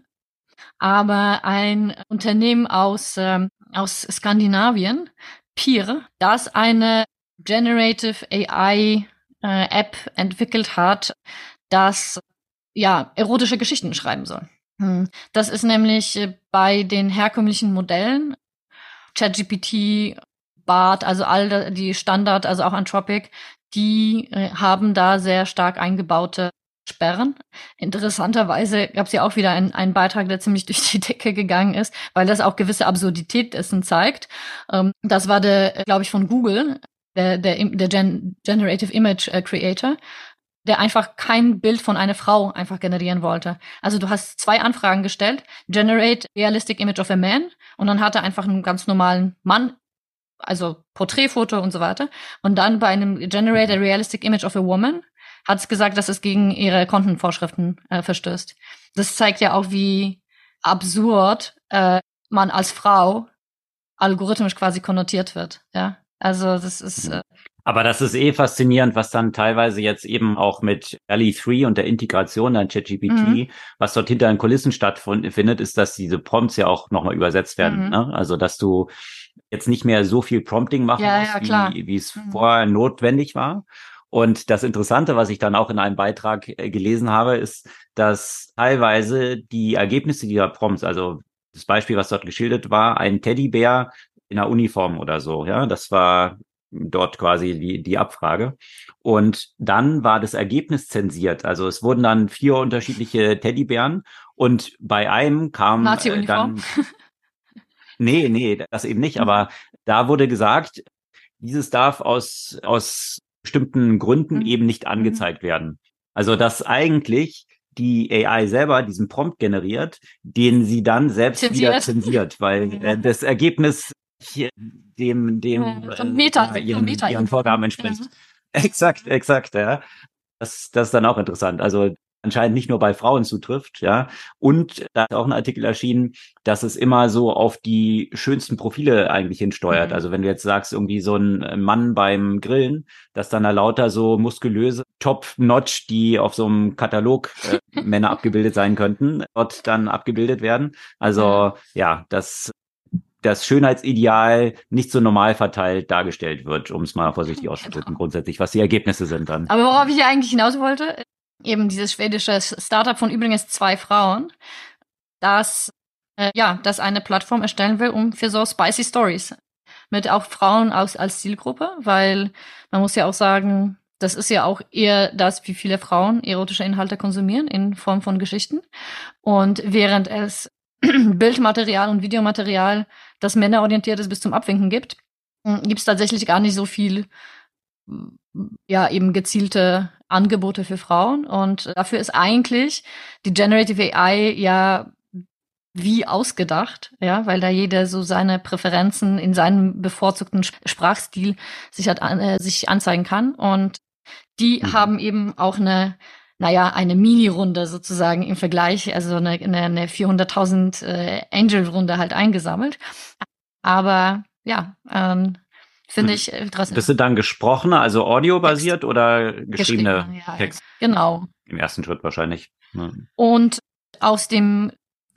aber ein Unternehmen aus, ähm, aus Skandinavien, Peer, das eine Generative AI äh, App entwickelt hat, das ja erotische Geschichten schreiben soll. Hm. Das ist nämlich äh, bei den herkömmlichen Modellen ChatGPT, BART, also all die Standard, also auch Anthropic, die äh, haben da sehr stark eingebaute Sperren. Interessanterweise gab es ja auch wieder einen, einen Beitrag, der ziemlich durch die Decke gegangen ist, weil das auch gewisse Absurdität dessen zeigt. Ähm, das war der, glaube ich, von Google, der, der, der Gen Generative Image äh, Creator, der einfach kein Bild von einer Frau einfach generieren wollte. Also du hast zwei Anfragen gestellt, generate realistic image of a man und dann hat er einfach einen ganz normalen Mann, also Porträtfoto und so weiter. Und dann bei einem generate a realistic image of a woman hat es gesagt, dass es gegen ihre Kontenvorschriften äh, verstößt. Das zeigt ja auch, wie absurd äh, man als Frau algorithmisch quasi konnotiert wird. Ja, also das ist. Äh, aber das ist eh faszinierend, was dann teilweise jetzt eben auch mit Rally 3 und der Integration an ChatGPT, mhm. was dort hinter den Kulissen stattfindet, ist, dass diese Prompts ja auch nochmal übersetzt werden. Mhm. Ne? Also dass du jetzt nicht mehr so viel Prompting machen ja, musst, ja, wie, wie es mhm. vorher notwendig war. Und das Interessante, was ich dann auch in einem Beitrag äh, gelesen habe, ist, dass teilweise die Ergebnisse dieser Prompts, also das Beispiel, was dort geschildert war, ein Teddybär in einer Uniform oder so. Ja, das war dort quasi die, die Abfrage. Und dann war das Ergebnis zensiert. Also es wurden dann vier unterschiedliche Teddybären und bei einem kam äh, dann. nee, nee, das eben nicht. Aber da wurde gesagt, dieses darf aus, aus bestimmten Gründen mhm. eben nicht mhm. angezeigt werden. Also dass eigentlich die AI selber diesen Prompt generiert, den sie dann selbst zensiert. wieder zensiert, weil äh, das Ergebnis dem, dem ja, Meta, äh, ihren, Meta ihren Vorgaben entspricht. Ja. Exakt, exakt, ja. Das, das ist dann auch interessant. Also anscheinend nicht nur bei Frauen zutrifft, ja. Und da ist auch ein Artikel erschienen, dass es immer so auf die schönsten Profile eigentlich hinsteuert. Mhm. Also wenn du jetzt sagst, irgendwie so ein Mann beim Grillen, dass dann da lauter so muskulöse Top-Notch, die auf so einem Katalog äh, Männer abgebildet sein könnten, dort dann abgebildet werden. Also ja, das das Schönheitsideal nicht so normal verteilt dargestellt wird, um es mal vorsichtig auszudrücken, grundsätzlich, was die Ergebnisse sind dann. Aber worauf ich eigentlich hinaus wollte, eben dieses schwedische Startup von übrigens zwei Frauen, das äh, ja, das eine Plattform erstellen will, um für so spicy Stories mit auch Frauen aus, als Zielgruppe, weil man muss ja auch sagen, das ist ja auch eher das, wie viele Frauen erotische Inhalte konsumieren in Form von Geschichten. Und während es Bildmaterial und Videomaterial, das männerorientiert ist, bis zum Abwinken gibt, gibt es tatsächlich gar nicht so viel, ja, eben gezielte Angebote für Frauen. Und dafür ist eigentlich die Generative AI ja wie ausgedacht, ja, weil da jeder so seine Präferenzen in seinem bevorzugten Sprachstil sich hat, äh, sich anzeigen kann. Und die mhm. haben eben auch eine, naja, eine Mini-Runde sozusagen im Vergleich, also eine, eine, eine 400.000 äh, Angel-Runde halt eingesammelt. Aber ja, ähm, finde mhm. ich interessant. Bist du dann gesprochene, also audiobasiert oder geschriebene Geschrieben, ja, Text? Genau. Im ersten Schritt wahrscheinlich. Ja. Und aus dem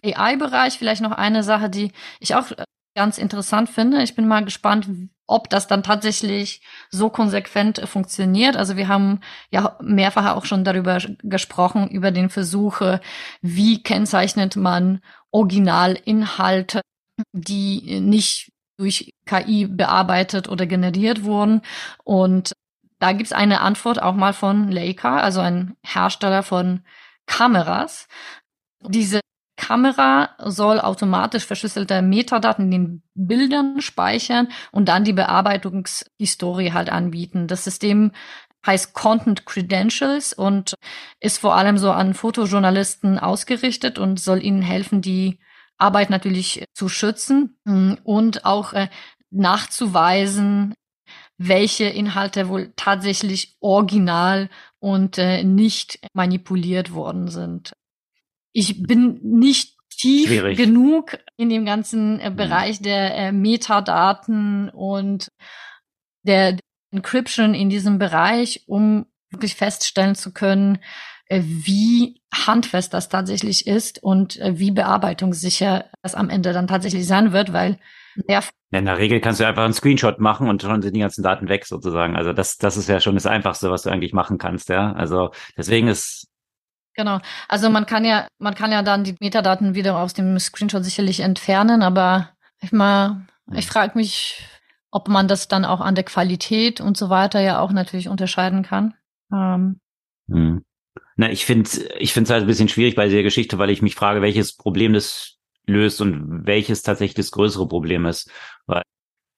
AI-Bereich vielleicht noch eine Sache, die ich auch äh, ganz interessant finde. Ich bin mal gespannt, ob das dann tatsächlich so konsequent äh, funktioniert. Also wir haben ja mehrfach auch schon darüber gesprochen, über den Versuch, wie kennzeichnet man Originalinhalte, die nicht durch KI bearbeitet oder generiert wurden. Und da gibt's eine Antwort auch mal von Leica, also ein Hersteller von Kameras. Diese Kamera soll automatisch verschlüsselte Metadaten in den Bildern speichern und dann die Bearbeitungshistorie halt anbieten. Das System heißt Content Credentials und ist vor allem so an Fotojournalisten ausgerichtet und soll ihnen helfen, die Arbeit natürlich zu schützen mm, und auch äh, nachzuweisen, welche Inhalte wohl tatsächlich original und äh, nicht manipuliert worden sind. Ich bin nicht tief Schwierig. genug in dem ganzen äh, mhm. Bereich der äh, Metadaten und der Encryption in diesem Bereich, um wirklich feststellen zu können, äh, wie handfest das tatsächlich ist und äh, wie bearbeitungssicher das am Ende dann tatsächlich sein wird, weil ja, in der Regel kannst du einfach einen Screenshot machen und schon sind die ganzen Daten weg sozusagen. Also das, das ist ja schon das Einfachste, was du eigentlich machen kannst, ja. Also deswegen ist Genau. Also man kann ja, man kann ja dann die Metadaten wieder aus dem Screenshot sicherlich entfernen, aber ich mal, ich frage mich, ob man das dann auch an der Qualität und so weiter ja auch natürlich unterscheiden kann. Ähm, hm. Na, ich finde ich finde es halt ein bisschen schwierig bei der Geschichte, weil ich mich frage, welches Problem das löst und welches tatsächlich das größere Problem ist. Weil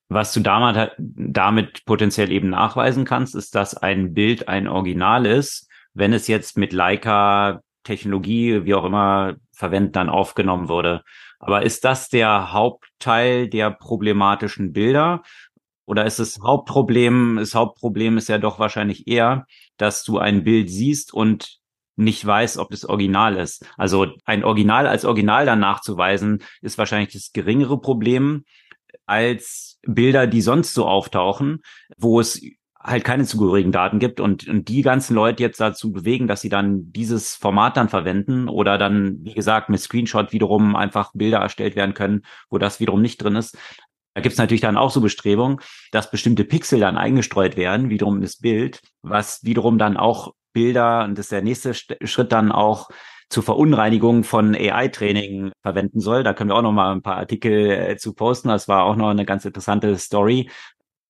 was du damit, damit potenziell eben nachweisen kannst, ist, dass ein Bild ein Original ist, wenn es jetzt mit Leica Technologie, wie auch immer, verwendet, dann aufgenommen wurde. Aber ist das der Hauptteil der problematischen Bilder? Oder ist das Hauptproblem, das Hauptproblem ist ja doch wahrscheinlich eher, dass du ein Bild siehst und nicht weiß, ob das Original ist. Also ein Original als Original dann nachzuweisen, ist wahrscheinlich das geringere Problem als Bilder, die sonst so auftauchen, wo es halt keine zugehörigen Daten gibt und, und die ganzen Leute jetzt dazu bewegen, dass sie dann dieses Format dann verwenden oder dann, wie gesagt, mit Screenshot wiederum einfach Bilder erstellt werden können, wo das wiederum nicht drin ist. Da gibt's natürlich dann auch so Bestrebungen, dass bestimmte Pixel dann eingestreut werden, wiederum das Bild, was wiederum dann auch Bilder, und das ist der nächste Schritt dann auch zur Verunreinigung von AI-Training verwenden soll. Da können wir auch noch mal ein paar Artikel äh, zu posten. Das war auch noch eine ganz interessante Story,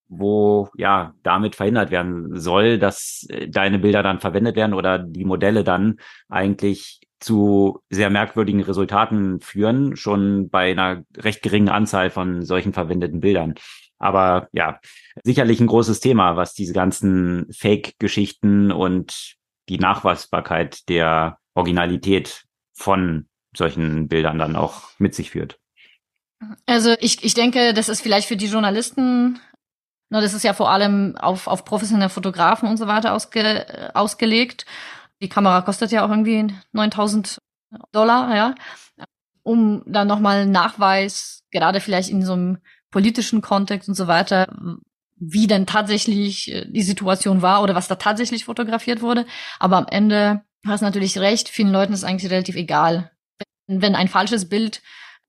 wo ja damit verhindert werden soll, dass äh, deine Bilder dann verwendet werden oder die Modelle dann eigentlich zu sehr merkwürdigen Resultaten führen, schon bei einer recht geringen Anzahl von solchen verwendeten Bildern. Aber ja, sicherlich ein großes Thema, was diese ganzen Fake-Geschichten und die Nachweisbarkeit der Originalität von solchen Bildern dann auch mit sich führt. Also ich, ich denke, das ist vielleicht für die Journalisten, no, das ist ja vor allem auf, auf professionelle Fotografen und so weiter ausge, ausgelegt. Die Kamera kostet ja auch irgendwie 9000 Dollar, ja, um dann nochmal Nachweis, gerade vielleicht in so einem politischen Kontext und so weiter, wie denn tatsächlich äh, die Situation war oder was da tatsächlich fotografiert wurde. Aber am Ende hast du natürlich recht, vielen Leuten ist eigentlich relativ egal. Wenn ein falsches Bild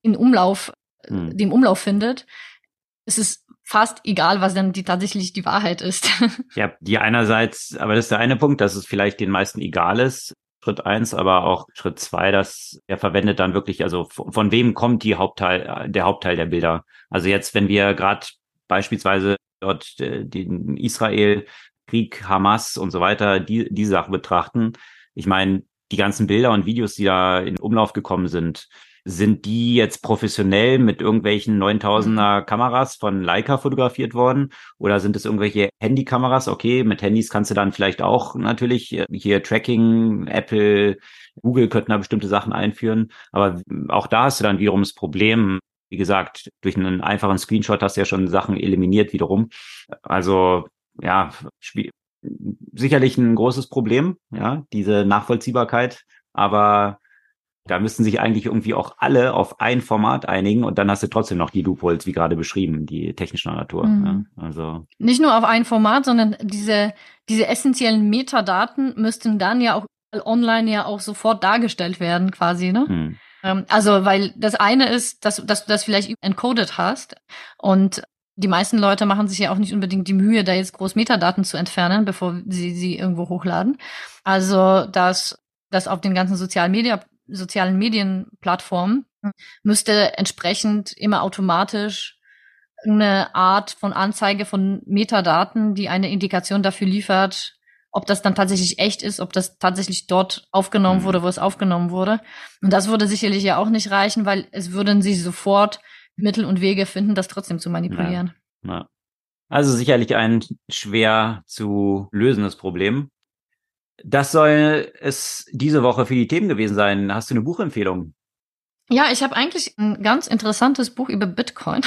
in Umlauf, hm. dem Umlauf findet, ist es fast egal, was dann die tatsächlich die Wahrheit ist. Ja, die einerseits, aber das ist der eine Punkt, dass es vielleicht den meisten egal ist. Schritt eins, aber auch Schritt zwei, dass er verwendet dann wirklich, also von, von wem kommt die Hauptteil, der Hauptteil der Bilder? Also jetzt, wenn wir gerade beispielsweise dort äh, den Israel Krieg, Hamas und so weiter, die, diese Sache betrachten. Ich meine, die ganzen Bilder und Videos, die da in Umlauf gekommen sind, sind die jetzt professionell mit irgendwelchen 9000er Kameras von Leica fotografiert worden? Oder sind es irgendwelche Handykameras? Okay, mit Handys kannst du dann vielleicht auch natürlich äh, hier Tracking, Apple, Google könnten da bestimmte Sachen einführen. Aber auch da hast du dann wiederum das Problem, wie gesagt, durch einen einfachen Screenshot hast du ja schon Sachen eliminiert wiederum. Also ja, sicherlich ein großes Problem, ja, diese Nachvollziehbarkeit. Aber Da müssten sich eigentlich irgendwie auch alle auf ein Format einigen und dann hast du trotzdem noch die Loopholes, wie gerade beschrieben, die technischer Natur. Mhm. Ja, also nicht nur auf ein Format, sondern diese diese essentiellen Metadaten müssten dann ja auch online ja auch sofort dargestellt werden, quasi, ne? Mhm. Also, weil das eine ist, dass, dass du das vielleicht encoded hast und die meisten Leute machen sich ja auch nicht unbedingt die Mühe, da jetzt groß Metadaten zu entfernen, bevor sie sie irgendwo hochladen. Also, dass das auf den ganzen sozialen Media, sozialen Medienplattformen müsste entsprechend immer automatisch eine Art von Anzeige von Metadaten, die eine Indikation dafür liefert, ob das dann tatsächlich echt ist, ob das tatsächlich dort aufgenommen mhm. wurde, wo es aufgenommen wurde. Und das würde sicherlich ja auch nicht reichen, weil es würden sie sofort Mittel und Wege finden, das trotzdem zu manipulieren. Ja. Ja. Also sicherlich ein schwer zu lösendes Problem. Das soll es diese Woche für die Themen gewesen sein. Hast du eine Buchempfehlung? Ja, ich habe eigentlich ein ganz interessantes Buch über Bitcoin.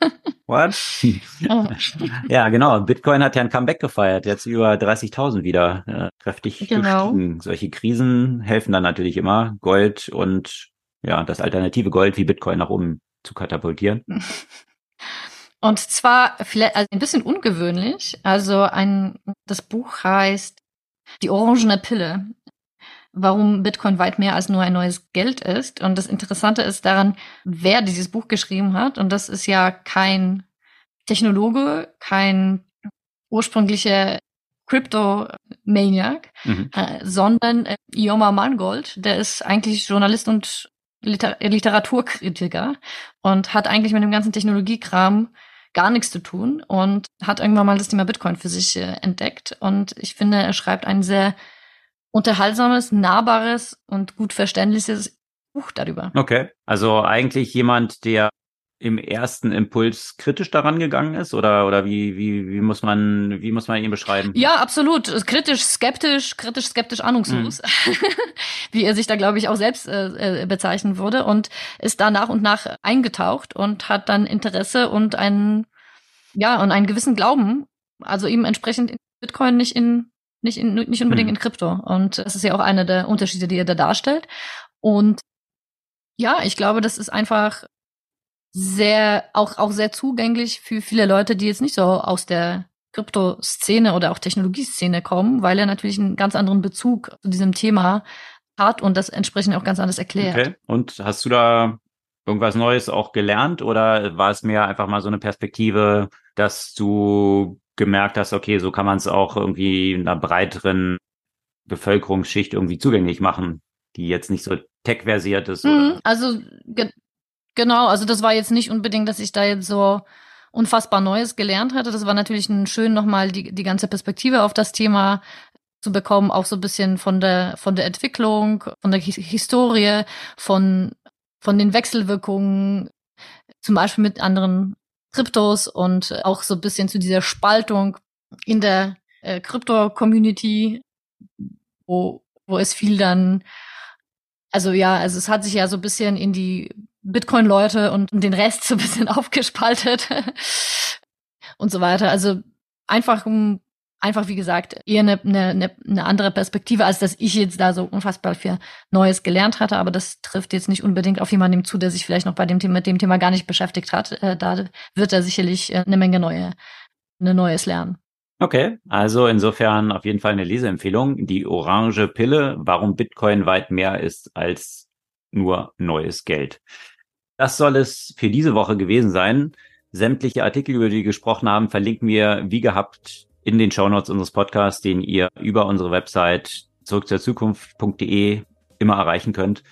What? ja, genau. Bitcoin hat ja ein Comeback gefeiert, jetzt über 30.000 wieder äh, kräftig genau. gestiegen. Solche Krisen helfen dann natürlich immer, Gold und ja, das alternative Gold wie Bitcoin nach oben zu katapultieren. Und zwar vielleicht also ein bisschen ungewöhnlich. Also ein das Buch heißt Die orangene Pille. Warum Bitcoin weit mehr als nur ein neues Geld ist. Und das Interessante ist daran, wer dieses Buch geschrieben hat. Und das ist ja kein Technologe, kein ursprünglicher Crypto-Maniac, mhm. äh, sondern äh, Ioma Mangold, der ist eigentlich Journalist und Liter Literaturkritiker und hat eigentlich mit dem ganzen Technologiekram gar nichts zu tun und hat irgendwann mal das Thema Bitcoin für sich äh, entdeckt. Und ich finde, er schreibt ein sehr unterhaltsames, nahbares und gut verständliches Buch darüber. Okay, also eigentlich jemand, der im ersten Impuls kritisch daran gegangen ist oder oder wie wie wie muss man wie muss man ihn beschreiben? Ja, absolut kritisch, skeptisch, kritisch, skeptisch, ahnungslos, mhm. wie er sich da glaube ich auch selbst äh, äh, bezeichnen würde und ist da nach und nach eingetaucht und hat dann Interesse und einen ja und einen gewissen Glauben, also ihm entsprechend Bitcoin nicht in nicht in nicht unbedingt mhm. in Krypto und das ist ja auch einer der Unterschiede, die er da darstellt und ja, ich glaube, das ist einfach sehr, auch, auch sehr zugänglich für viele Leute, die jetzt nicht so aus der Krypto-Szene oder auch Technologieszene kommen, weil er natürlich einen ganz anderen Bezug zu diesem Thema hat und das entsprechend auch ganz anders erklärt. Okay. Und hast du da irgendwas Neues auch gelernt oder war es mehr einfach mal so eine Perspektive, dass du gemerkt hast, okay, so kann man es auch irgendwie einer breiteren Bevölkerungsschicht irgendwie zugänglich machen, die jetzt nicht so tech-versiert ist? Mhm, also Genau, also das war jetzt nicht unbedingt, dass ich da jetzt so unfassbar Neues gelernt hatte. Das war natürlich ein schön nochmal die, die ganze Perspektive auf das Thema zu bekommen, auch so ein bisschen von der, von der Entwicklung, von der Historie, von, von den Wechselwirkungen, zum Beispiel mit anderen Kryptos und auch so ein bisschen zu dieser Spaltung in der äh, Krypto-Community, wo, wo es viel dann, also ja, also es hat sich ja so ein bisschen in die Bitcoin-Leute und den Rest so ein bisschen aufgespaltet und so weiter. Also einfach einfach wie gesagt eher eine, eine, eine andere Perspektive, als dass ich jetzt da so unfassbar viel Neues gelernt hatte. Aber das trifft jetzt nicht unbedingt auf jemanden zu, der sich vielleicht noch bei dem Thema, mit dem Thema gar nicht beschäftigt hat. Äh, da wird er sicherlich äh, eine Menge neue, eine Neues lernen. Okay, also insofern auf jeden Fall eine Leseempfehlung. Die orange Pille, warum Bitcoin weit mehr ist als nur neues Geld. Das soll es für diese Woche gewesen sein. Sämtliche Artikel, über die wir gesprochen haben, verlinken wir wie gehabt in den Shownotes unseres Podcasts, den ihr über unsere Website zurück zur Zukunft.de immer erreichen könnt.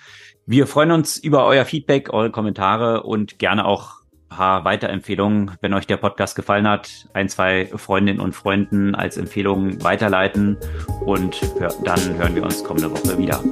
Wir freuen uns über euer Feedback, eure Kommentare und gerne auch paar Weiterempfehlungen, wenn euch der Podcast gefallen hat, ein, zwei Freundinnen und Freunden als Empfehlung weiterleiten und dann hören wir uns kommende Woche wieder.